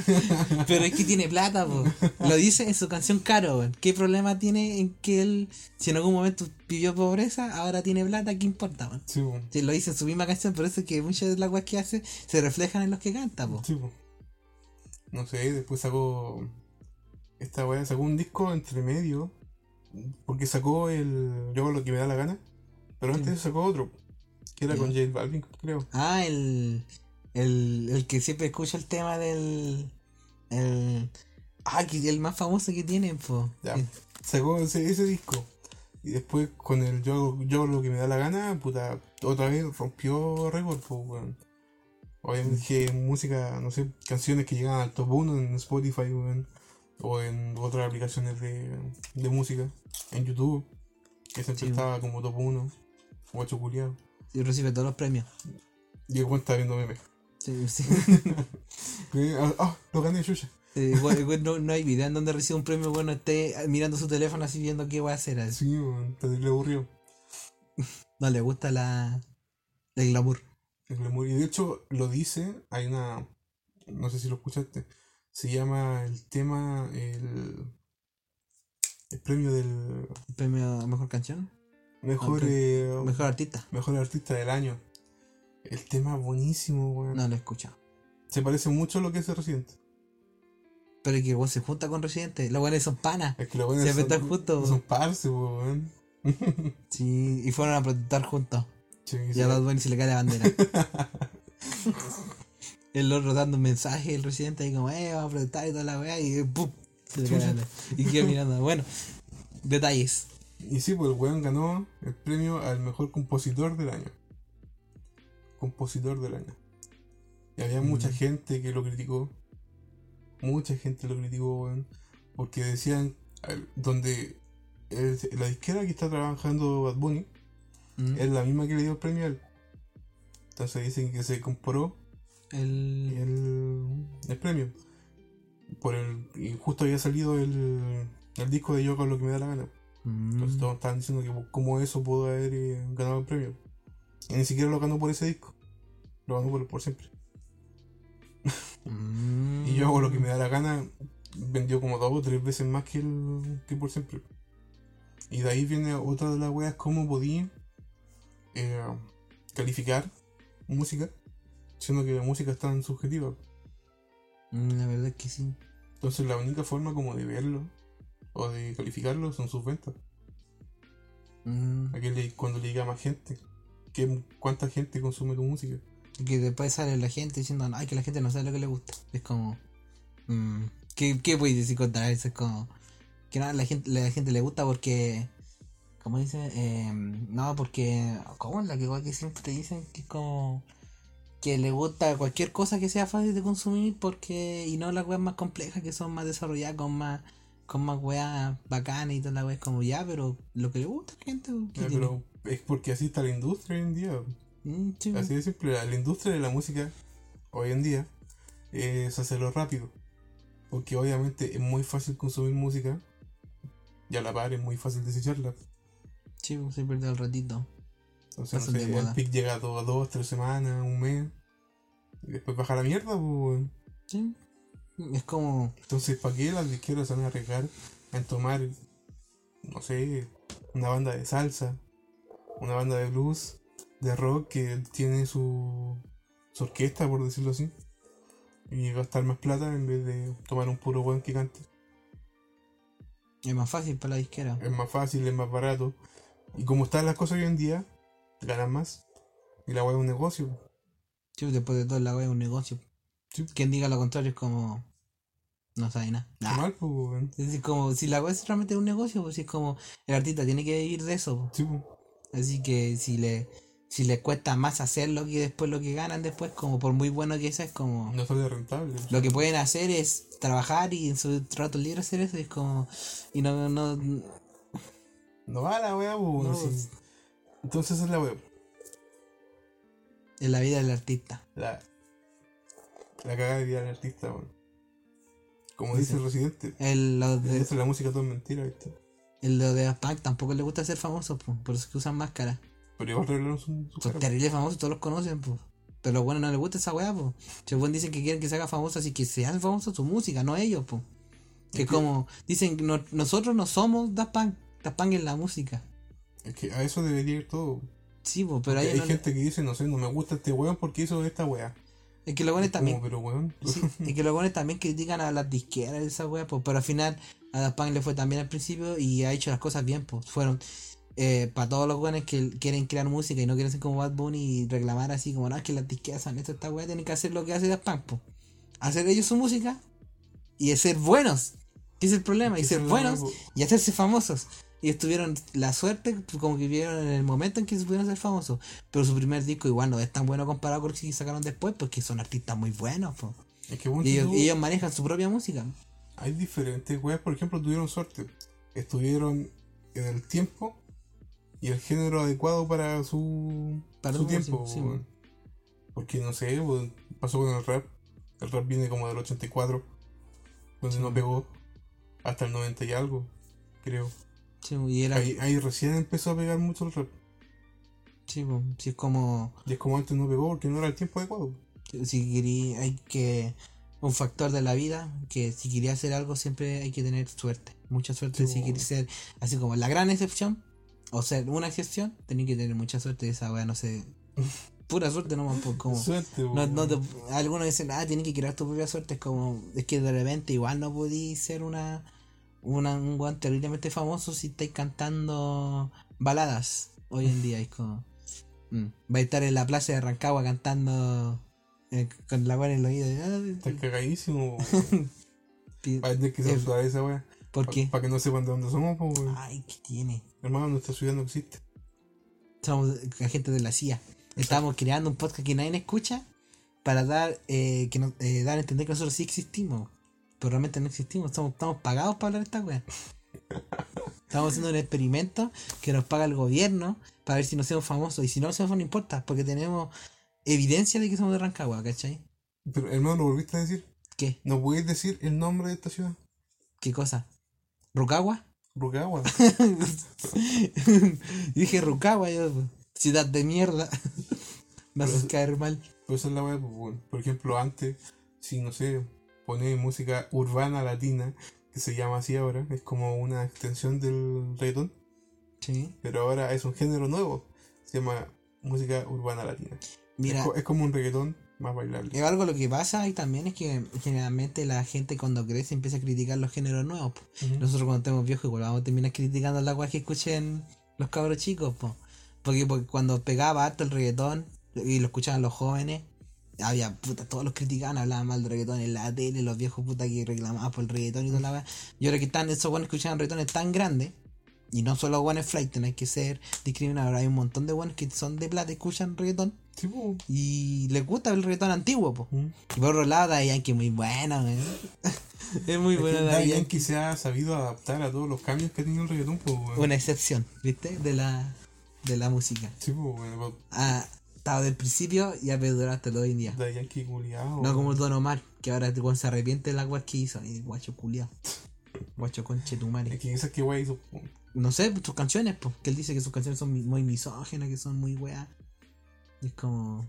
Pero es que tiene plata, po. Lo dice en su canción Caro, weón. ¿Qué problema tiene en que él, si en algún momento vivió pobreza, ahora tiene plata? ¿Qué importa, weón? Sí, po. Sí, lo dice en su misma canción, por eso es que muchas de las weas que hace se reflejan en los que canta, po. Sí, po. No sé, después sacó. Esta weá sacó un disco entre medio. Porque sacó el. Yo hago lo que me da la gana. Pero Sí. antes sacó otro. Que era con J Balvin, creo. Ah, el, el, el que siempre escucha el tema del. El. Ah, que el más famoso que tiene, po. Ya. Sacó ese, ese disco. Y después con el yo yo lo que me da la gana, puta, otra vez rompió récord, pues, weón. Obviamente que música, no sé, canciones que llegan al top 1 en Spotify, weón. O en otras aplicaciones de, de música. En YouTube. Que siempre Sí. estaba como top 1. Guacho culiado. Y recibe todos los premios. Y el weón está viendo memes. Sí, sí. Ah, ah, lo gané, Yuya. Sí, güey, güey, no, no hay video en donde recibe un premio, bueno, esté mirando su teléfono así viendo qué va a hacer. así. Sí, está terrible aburrido. No le gusta la. el glamour. El glamour. Y de hecho lo dice, hay una, no sé si lo escuchaste, se llama el tema, el, el premio del El premio a mejor canción. mejor, eh, Mejor artista. mejor artista del año. El tema buenísimo, weón. No lo he escuchado. Se parece mucho a lo que hace Residente. Pero es que igual se junta con Residente. Los buenos son panas. Es que lo bueno Siempre son, juntos, son parce, weón. Sí, y fueron a protestar juntos. Sí, Y a Bad Bunny se le cae la bandera. el otro dando un mensaje, el Residente ahí como, eh, vamos a protestar y toda la weá. Y ¡pum! Y mirando. Bueno, detalles. Y sí, pues el weón ganó el premio al mejor compositor del año. Compositor del año. Y había mucha Mm. gente que lo criticó. Mucha gente lo criticó, weón. Porque decían, donde el- la disquera que está trabajando Bad Bunny Mm. es la misma que le dio el premio a él. Entonces dicen que se compró El. el, el premio. Por el, y justo había salido el, el disco de Yo con lo que me da la gana. Entonces Mm. todos estaban diciendo que como eso pudo haber eh, ganado el premio. Y ni siquiera lo ganó por ese disco. Lo ganó por, por siempre. Mm. Y yo hago lo que me da la gana. Vendió como dos o tres veces más que, el, que por siempre. Y de ahí viene otra de las weas, cómo podía eh, calificar música, siendo que la música es tan subjetiva. Mm, La verdad es que sí. Entonces la única forma como de verlo o de calificarlo son sus ventas. Mm. A que le- cuando le llega más gente. Que, ¿Cuánta gente consume tu música? Que después sale la gente diciendo, ay, que la gente no sabe lo que le gusta. Es como, mm, ¿qué, ¿qué puedes decir contra eso? Es como, que no, la gente, la gente le gusta porque, ¿cómo dice? Eh, no, porque, ¿cómo es la que igual que siempre te dicen? Que es como, que le gusta cualquier cosa que sea fácil de consumir porque, y no las weas más complejas que son más desarrolladas con más, con más weas bacanas y toda la wea es como, ya, pero lo que le gusta a la gente, pero es porque así está la industria hoy en día. Mm, sí, Así de simple. La, la industria de la música hoy en día es hacerlo rápido. Porque obviamente es muy fácil consumir música. Y a la par es muy fácil desecharla. sí, se pierde el ratito. Entonces, no Pasan de sé, el pic llega a dos, dos, tres semanas, un mes. Y después baja la mierda, pues. Sí. Es como. Entonces, ¿para qué las disqueras se van a arriesgar en tomar, no sé, una banda de salsa, una banda de blues de rock que tiene su, su orquesta, por decirlo así. Y gastar más plata en vez de tomar un puro weón que cante. Es más fácil para la disquera. Es más fácil, es más barato. Y como están las cosas hoy en día, ganan más. Y la weá es un negocio. Sí, después de todo la wea es un negocio. Sí. Quien diga lo contrario es como. No sabe nada. Qué Nah. mal, pues. Es decir, como si la wea es realmente un negocio, pues si es como el artista tiene que vivir de eso. pues. Sí, pues. Así que si le si le cuesta más hacerlo que después lo que ganan después, como por muy bueno que sea, es como No sale rentable. lo que pueden hacer es trabajar y en su rato libre hacer eso, y es como y no no No va la pues. No, sí. Entonces es la weá. en la vida del artista. La, la cagada de vida del artista, weón. Como dice el residente. El lo de, es la música todo es mentira, ¿viste? el lo de Punk tampoco le gusta ser famoso, pues, por eso es que usan máscara. Pero igual revelaron su, su Son terribles famosos, todos los conocen, pues. Pero buenos no les gusta esa weá, pues. Buenos dicen que quieren que se haga famoso, así que se hagan famosos su música, no ellos, pues. Que Es como dicen, no- nosotros no somos Daft Punk, Daft Punk es la música. Es que a eso debería ir todo. Sí, pues, pero hay le- gente que dice, no sé, no me gusta este weón porque hizo esta weá. Es que los buenos también. Como, pero weón. Sí, y que los buenos también critican a las disqueras y esa weá, pues, pero al final a Daft Punk le fue también al principio y ha hecho las cosas bien, pues. Fueron para todos los buenos que quieren crear música y no quieren ser como Bad Bunny y reclamar así como, no, es que las disqueras han hecho esta weá, tienen que hacer lo que hace Daft Punk, pues. Hacer ellos su música y ser buenos, que es el problema, y ser es buenos y hacerse famosos. Y tuvieron la suerte, pues, como que vivieron en el momento en que se pudieron ser famosos. Pero su primer disco igual no es tan bueno comparado con lo que sacaron después, porque son artistas muy buenos. Es que weón, Y ellos, tú- y ellos manejan su propia música. hay diferentes weas, por ejemplo, tuvieron suerte. Estuvieron en el tiempo y el género adecuado para su, Para su tiempo. sí. Porque no sé, pasó con el rap. El rap viene como del 84, donde no pegó hasta el 90 y algo, creo. Sí, y era. Ahí, ahí recién empezó a pegar mucho el rap. Sí, po, sí, es como. Y es como antes no pegó porque no era el tiempo adecuado. Si querí, hay que. Un factor de la vida que si quería hacer algo siempre hay que tener suerte. Mucha suerte Sí, si po. querés ser así como la gran excepción o ser una excepción, tenés que tener mucha suerte. Esa weá no sé. Pura suerte nomás, pues como. Suerte, No, weón. no te- algunos dicen, ah, tienes que crear tu propia suerte. Es como, es que de repente igual no podís ser una, una un weón terriblemente famoso si estáis cantando baladas hoy en día. Es como, mm, va a estar en la plaza de Rancagua cantando eh, con la weá en el oído. Está cagadísimo. Ah, pi- Va a tener que censurar esa wea. ¿Por qué? Para que no sepan de dónde somos, pues. Ay, ¿qué tiene? Hermano, nuestra ciudad no existe. Somos agentes de la CIA. Estamos creando un podcast que nadie escucha para dar, eh, que no- eh, dar a entender que nosotros sí existimos. Pero realmente no existimos. Estamos, estamos pagados para hablar de esta wea. Estamos haciendo un experimento que nos paga el gobierno para ver si nos hacemos famosos. Y si no nos hacemos, no importa, porque tenemos evidencia de que somos de Rancagua, ¿cachai? Pero, hermano, lo volviste a decir. ¿Qué? ¿No puedes decir el nombre de esta ciudad? ¿Qué cosa? ¿Rucagua? Rucagua. Dije Rucagua, yo, ciudad de mierda. Me haces caer mal. Esa es la wea, pues. Por ejemplo, antes, si no sé, pones música urbana latina, que se llama así ahora, es como una extensión del reggaetón, Sí. pero ahora es un género nuevo. Se llama música urbana latina. Mira, Es, co- es como un reggaetón más bailable. Es algo lo que pasa y también es que generalmente la gente cuando crece empieza a criticar los géneros nuevos. Nosotros cuando estemos viejos igual vamos a terminar criticando la weá que escuchen los cabros chicos. po. Porque, porque cuando pegaba harto el reggaetón y lo escuchaban los jóvenes, había puta, todos los criticaban, hablaban mal del reggaetón en la tele, los viejos puta que reclamaban por el reggaetón y toda la. Y ahora que están esos buenos escuchaban reggaetones tan grandes, y no solo buenos flight, no hay que ser discriminados, hay un montón de buenos que son de plata y escuchan reggaetón Sí, pues. y les gusta el reggaetón antiguo, po. Ujú. Y por otro lado, Daddy Yankee muy bueno, weón. es muy Es bueno Daddy Yankee Yankee. se ha sabido adaptar a todos los cambios que ha tenido el reggaetón, pues. Una excepción, ¿viste? De la, de la música. Sí, pues, weón. Ha estado del principio y ha perdurado hasta todo hoy en día. Daddy Yankee culiao. No como Don Omar, que ahora weón, se arrepiente de la weá que hizo. Y guacho culiao. Guacho conche tu Es madre. que esa que wey hizo. No sé, sus canciones, pues. Que él dice que sus canciones son muy misógenas, que son muy weá. Y es como.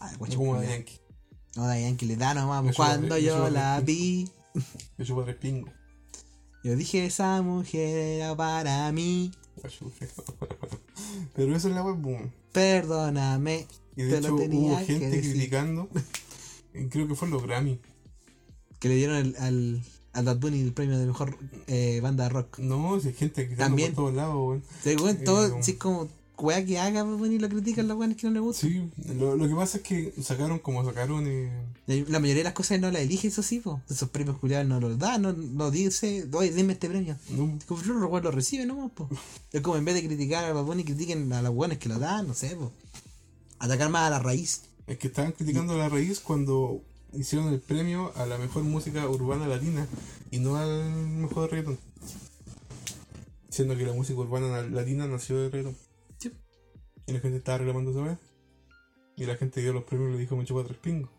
Ay, guacho como culiao. Yankee. No, Daddy Yankee le da nomás. vale- Cuando yo la vi. Yo tres pingos. Yo dije, esa mujer era para mí. Pero eso es la web, boom. Perdóname. Y de Te lo hecho tenía hubo que gente decir. criticando. eh, Creo que fue los Grammy. Que le dieron el- al, al Bad Bunny el premio de mejor eh, banda rock. No, si hay gente criticando También. por todos lados, weón. Según Eh, todo, si es como weá que haga Bad Bunny lo critican los weones que no le gustan. Sí, lo, lo que pasa es que sacaron como sacaron. Eh, La mayoría de las cosas no las elige, eso sí, po. Esos premios culiados no los da, no, no dice, oye, dime este premio. no, Como los lo recibe nomás, po. Es como en vez de criticar a Bunny, critiquen a los buenos que lo dan, no sé, po. Atacar más a la raíz. es que estaban criticando a la raíz cuando hicieron el premio a la mejor música urbana latina y no al mejor reggaetón. Siendo que la música urbana latina nació de reggaetón. Y la gente estaba reclamando esa vez. Y la gente dio los premios le dijo me chupa tres pingos.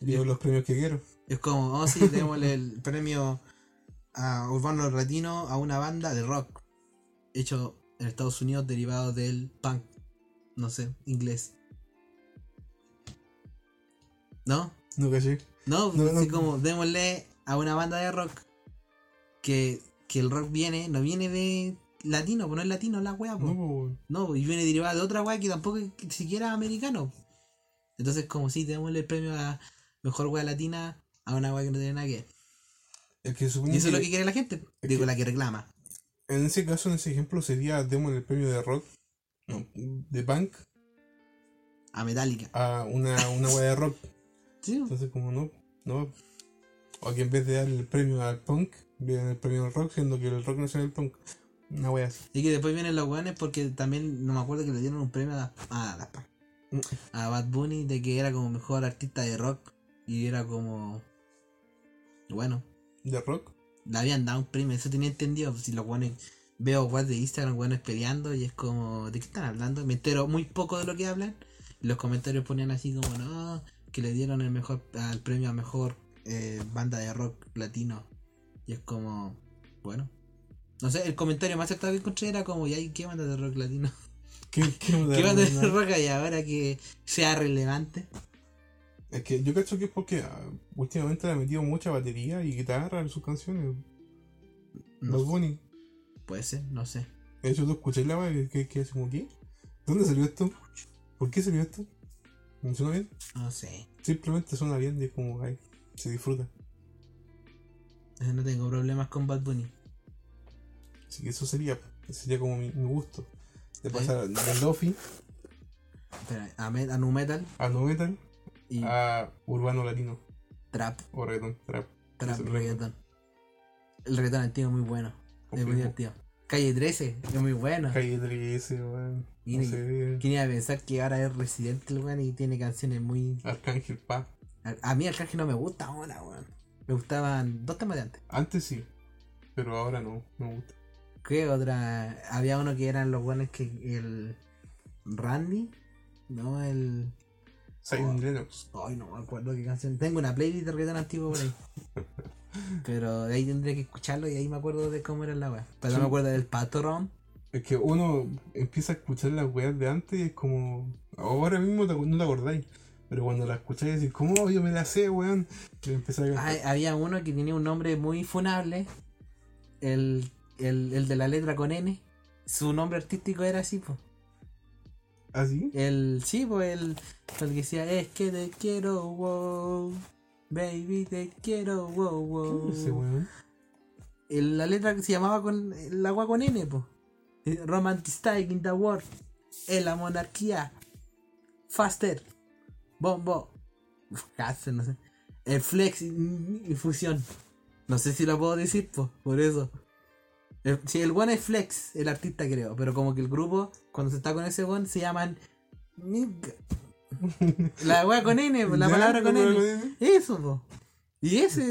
Y dio los premios que quiero. Es como, oh sí, démosle el premio a Urbano Latino a una banda de rock hecho en Estados Unidos derivado del punk, no sé, inglés. ¿No? No caché. No, No, así no. como démosle a una banda de rock que, que el rock viene, no viene de latino, pues no es latino la wea, pues. No. No, y viene derivada de otra weá que tampoco es siquiera americano. Entonces, como si démosle el premio a mejor weá latina a una weá que no tiene nada que ver. Es que Y eso es lo que quiere la gente. Digo, que- la que reclama. en ese caso, en ese ejemplo, sería demos el premio de rock, no, de punk, A Metallica. a una, una wea de rock. Sí. Entonces, como no, no. O que en vez de darle el premio al punk, le dan el premio al rock, siendo que el rock no es el punk. Una wea así. Y que después vienen los weones porque también no me acuerdo que le dieron un premio a, a, a, Mm. a Bad Bunny de que era como mejor artista de rock. Y era como. Bueno, ¿De rock? le habían dado un premio, eso tenía entendido. pues, Si los weones. Veo weas de Instagram, weones peleando y es como. ¿De qué están hablando? Me entero muy poco de lo que hablan. Los comentarios ponían así como, no, que le dieron el mejor al premio a mejor eh, banda de rock latino. Y es como, bueno. No sé, el comentario más acertado que encontré era como, ¿y qué banda de rock latino? ¿Qué, qué ¿Qué banda de rock hay ahora que sea relevante? Es que yo cacho que es porque ah, últimamente le ha metido mucha batería y guitarra en sus canciones. No, Bad Bunny. puede ser, no sé. De hecho, tú escuché la wea que, que, que como, ¿qué? ¿Dónde salió esto? ¿Por qué salió esto? ¿Me suena bien? No sé. Simplemente suena bien y es como, ay, se disfruta. No tengo problemas con Bad Bunny. Así que eso sería, sería como mi, mi gusto. De pasar de Lofi a, a Nu Metal a no metal y a urbano latino Trap. o reggaeton, trap. Trap, reggaeton. El reggaeton antiguo es muy bueno. Es muy divertido. Calle 13, es muy bueno. Calle 13, weón. No ¿Quién iba a pensar que ahora es residente el weón y tiene canciones muy. Arcángel Pa. A, a mí Arcángel no me gusta ahora, weón. Me gustaban dos temas de antes. Antes sí, pero ahora no, no me gusta. ¿Qué otra? Había uno que eran los buenos que el. Randy. No, el. Zion Oh. Lennox. Ay, no me acuerdo qué canción. Tengo una playlist de reggaetón antiguo por ahí. Pero de ahí tendré que escucharlo y ahí me acuerdo de cómo era la weá. Pero no me acuerdo del patrón. Es que uno empieza a escuchar las weas de antes y es como. Ahora mismo no te acordáis. Pero cuando la escucháis decís, ¿cómo yo me la sé, weón? Y a había uno que tenía un nombre muy funable. El, el, el de la letra con N. Su nombre artístico era así, pues. ¿Así? El, sí, pues el, el que decía, es que te quiero, wow. Baby, te quiero, wow, wow. Ese weón. El- la letra que se llamaba con el agua con N, pues. Romantic Style in the World. En la monarquía. Faster. Bombo. Faster, no sé. El flex y y fusión. No sé si lo puedo decir, por eso. El- si el one es flex, el artista creo, pero como que el grupo, cuando se está con ese one, se llaman. La wea con N, la palabra con N. Eso, pues. Y ese.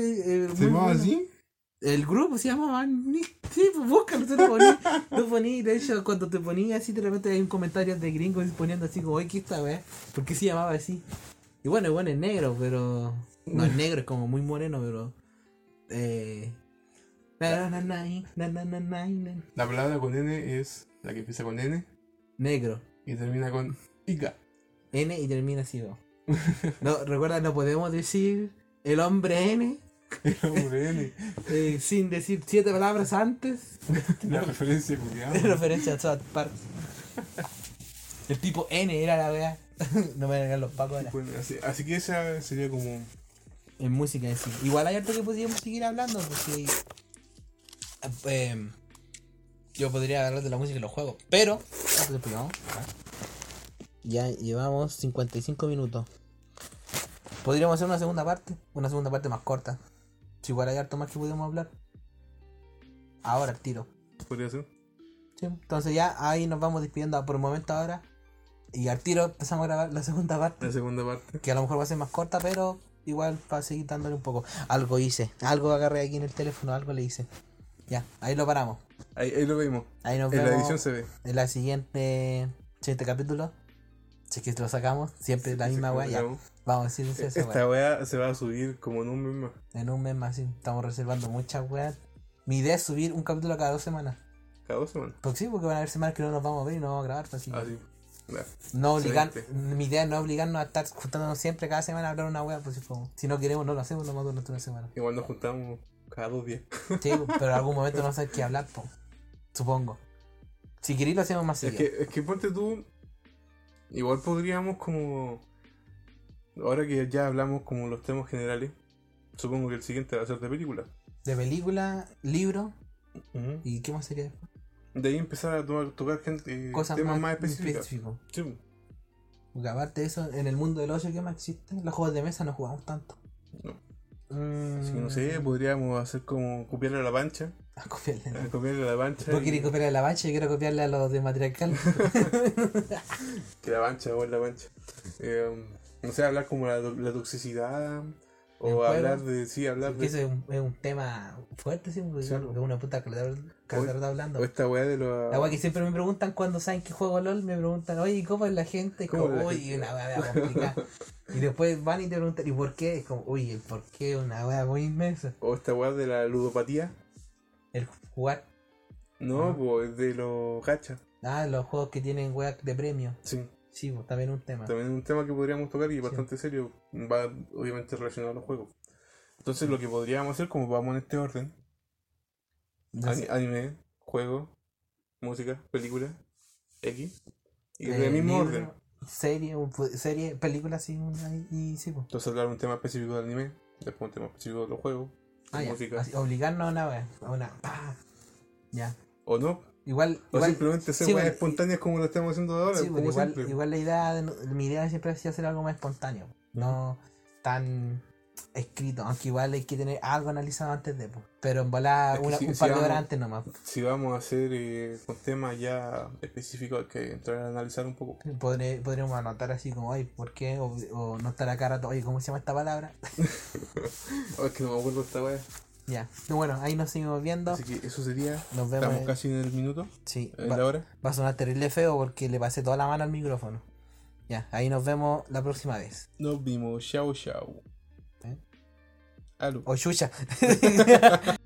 eh, ¿Se llamaba bueno. así? El grupo se llamaba Nick. Sí, pues búscalo, tú lo ponías. Lo ponías, de hecho, cuando te ponías así, de repente hay un comentario de gringos poniendo así como, oye, ¿qué esta weá? ¿Por qué se llamaba así? Y bueno, bueno, es negro, pero. No es negro, es como muy moreno, pero. Eh. Na, na, na. La palabra con N es la que empieza con N Negro. y termina con Ica. N y termina así, ¿no? Recuerda, no podemos decir el hombre N. El hombre N. Eh, sin decir siete palabras antes. La referencia culiada. referencia a South Park. El tipo N era la wea. no me vengan los pacos ahora. Bueno, así, así que esa sería como. En música sí. Igual hay harto que podríamos seguir hablando, porque. Eh, yo podría hablar de la música y los juegos. Pero. Ya llevamos 55 minutos. Podríamos hacer una segunda parte. Una segunda parte más corta. Si igual hay harto más que podemos hablar. Ahora tiro. Podría ser. Sí, entonces ya ahí nos vamos despidiendo por el momento ahora. Y al tiro empezamos a grabar la segunda parte. La segunda parte. Que a lo mejor va a ser más corta, pero igual para seguir dándole un poco. Algo hice. Algo agarré aquí en el teléfono, algo le hice. Ya, ahí lo paramos. Ahí, ahí lo vimos. Ahí nos En vemos la edición se ve. en la siguiente, siguiente capítulo. Si es que lo sacamos, siempre la misma weá. Ya, vamos a decir eso, Esta weá. se va a subir como en un mes más. En un mes más, sí. Estamos reservando muchas weas. Mi idea es subir un capítulo cada dos semanas. Cada dos semanas. Porque sí, porque van a haber semanas que no nos vamos a ver y no vamos a grabar. pues, Así. que Así. Ya. No obligar, mi idea es no obligarnos a estar juntándonos siempre cada semana a hablar una wea, pues si, no queremos no lo hacemos, no más durante una semana. Igual nos juntamos cada dos días. Sí, pero en algún momento no sabes qué hablar, po. supongo. Si queréis lo hacemos más Es seguido. que, es que ponte tú. Igual podríamos como. Ahora que ya hablamos como los temas generales. Supongo que el siguiente va a ser de película. De película, libro, ¿y qué más sería? De ahí empezar a to- tocar gente, Cosas temas más, más, específicos. Sí. Porque aparte de eso, en el mundo del ocio, ¿qué más existe? Los juegos de mesa no jugamos tanto. No. Mm. Así que no sé, podríamos hacer como copiarle a la pancha. A copiarle. a copiarle a la pancha. Vos y- querés copiarle a la bacha y yo quiero copiarle a los de matriarcal. Que la pancha o la pancha. Eh, no sé, hablar como la, la toxicidad. ¿En O hablar de. Sí, hablar de. eso es un, es un tema fuerte, sí, porque Sí, de una puta que hablando. O esta weá de los. La weá que siempre me preguntan cuando saben que juego LOL, me preguntan, oye, ¿cómo es la gente? Es como, una weá complicada. y después van y te preguntan, ¿y por qué? Es como, uy, el por qué una weá muy inmensa. O esta weá de la ludopatía. El jugar, No, Ah. pues de los gachas. ah, los juegos que tienen weá de premio. Sí. Sí, pues también un tema. También un tema que podríamos tocar y bastante serio. Va obviamente relacionado a los juegos. Entonces lo que podríamos hacer, como vamos en este orden, ani- anime, juego, música, película, X, y eh, del mismo libro, orden. Serie, serie, película, sí, una- y sí, pues. Entonces hablar un tema específico del anime, después un tema específico de los juegos, Ah, música, Así, obligarnos a una a una, pa. Ya. o no, Igual, o igual, simplemente ser sí, bueno, espontáneas como lo estamos haciendo ahora, Sí, como bueno, igual, igual la idea, de, mi idea siempre ha sido hacer algo más espontáneo, no tan escrito, aunque igual hay que tener algo analizado antes de, pues. pero en volar una- si- un si par de horas antes nomás. Si vamos a hacer eh, con temas ya específicos, hay que entrar a analizar un poco. Podré- podríamos anotar así como, ay, ¿por qué? O, o no estar acá rato, oye, ¿cómo se llama esta palabra? Oh, es que no me acuerdo esta weá. ya, bueno, ahí nos seguimos viendo, Así que eso sería. nos vemos. Estamos casi en el minuto, sí, en va, la hora. va a sonar terrible feo porque le pasé toda la mano al micrófono. Ya, ahí nos vemos la próxima vez. Nos vimos. Chao, chao. ¿Eh? Aló. O chucha.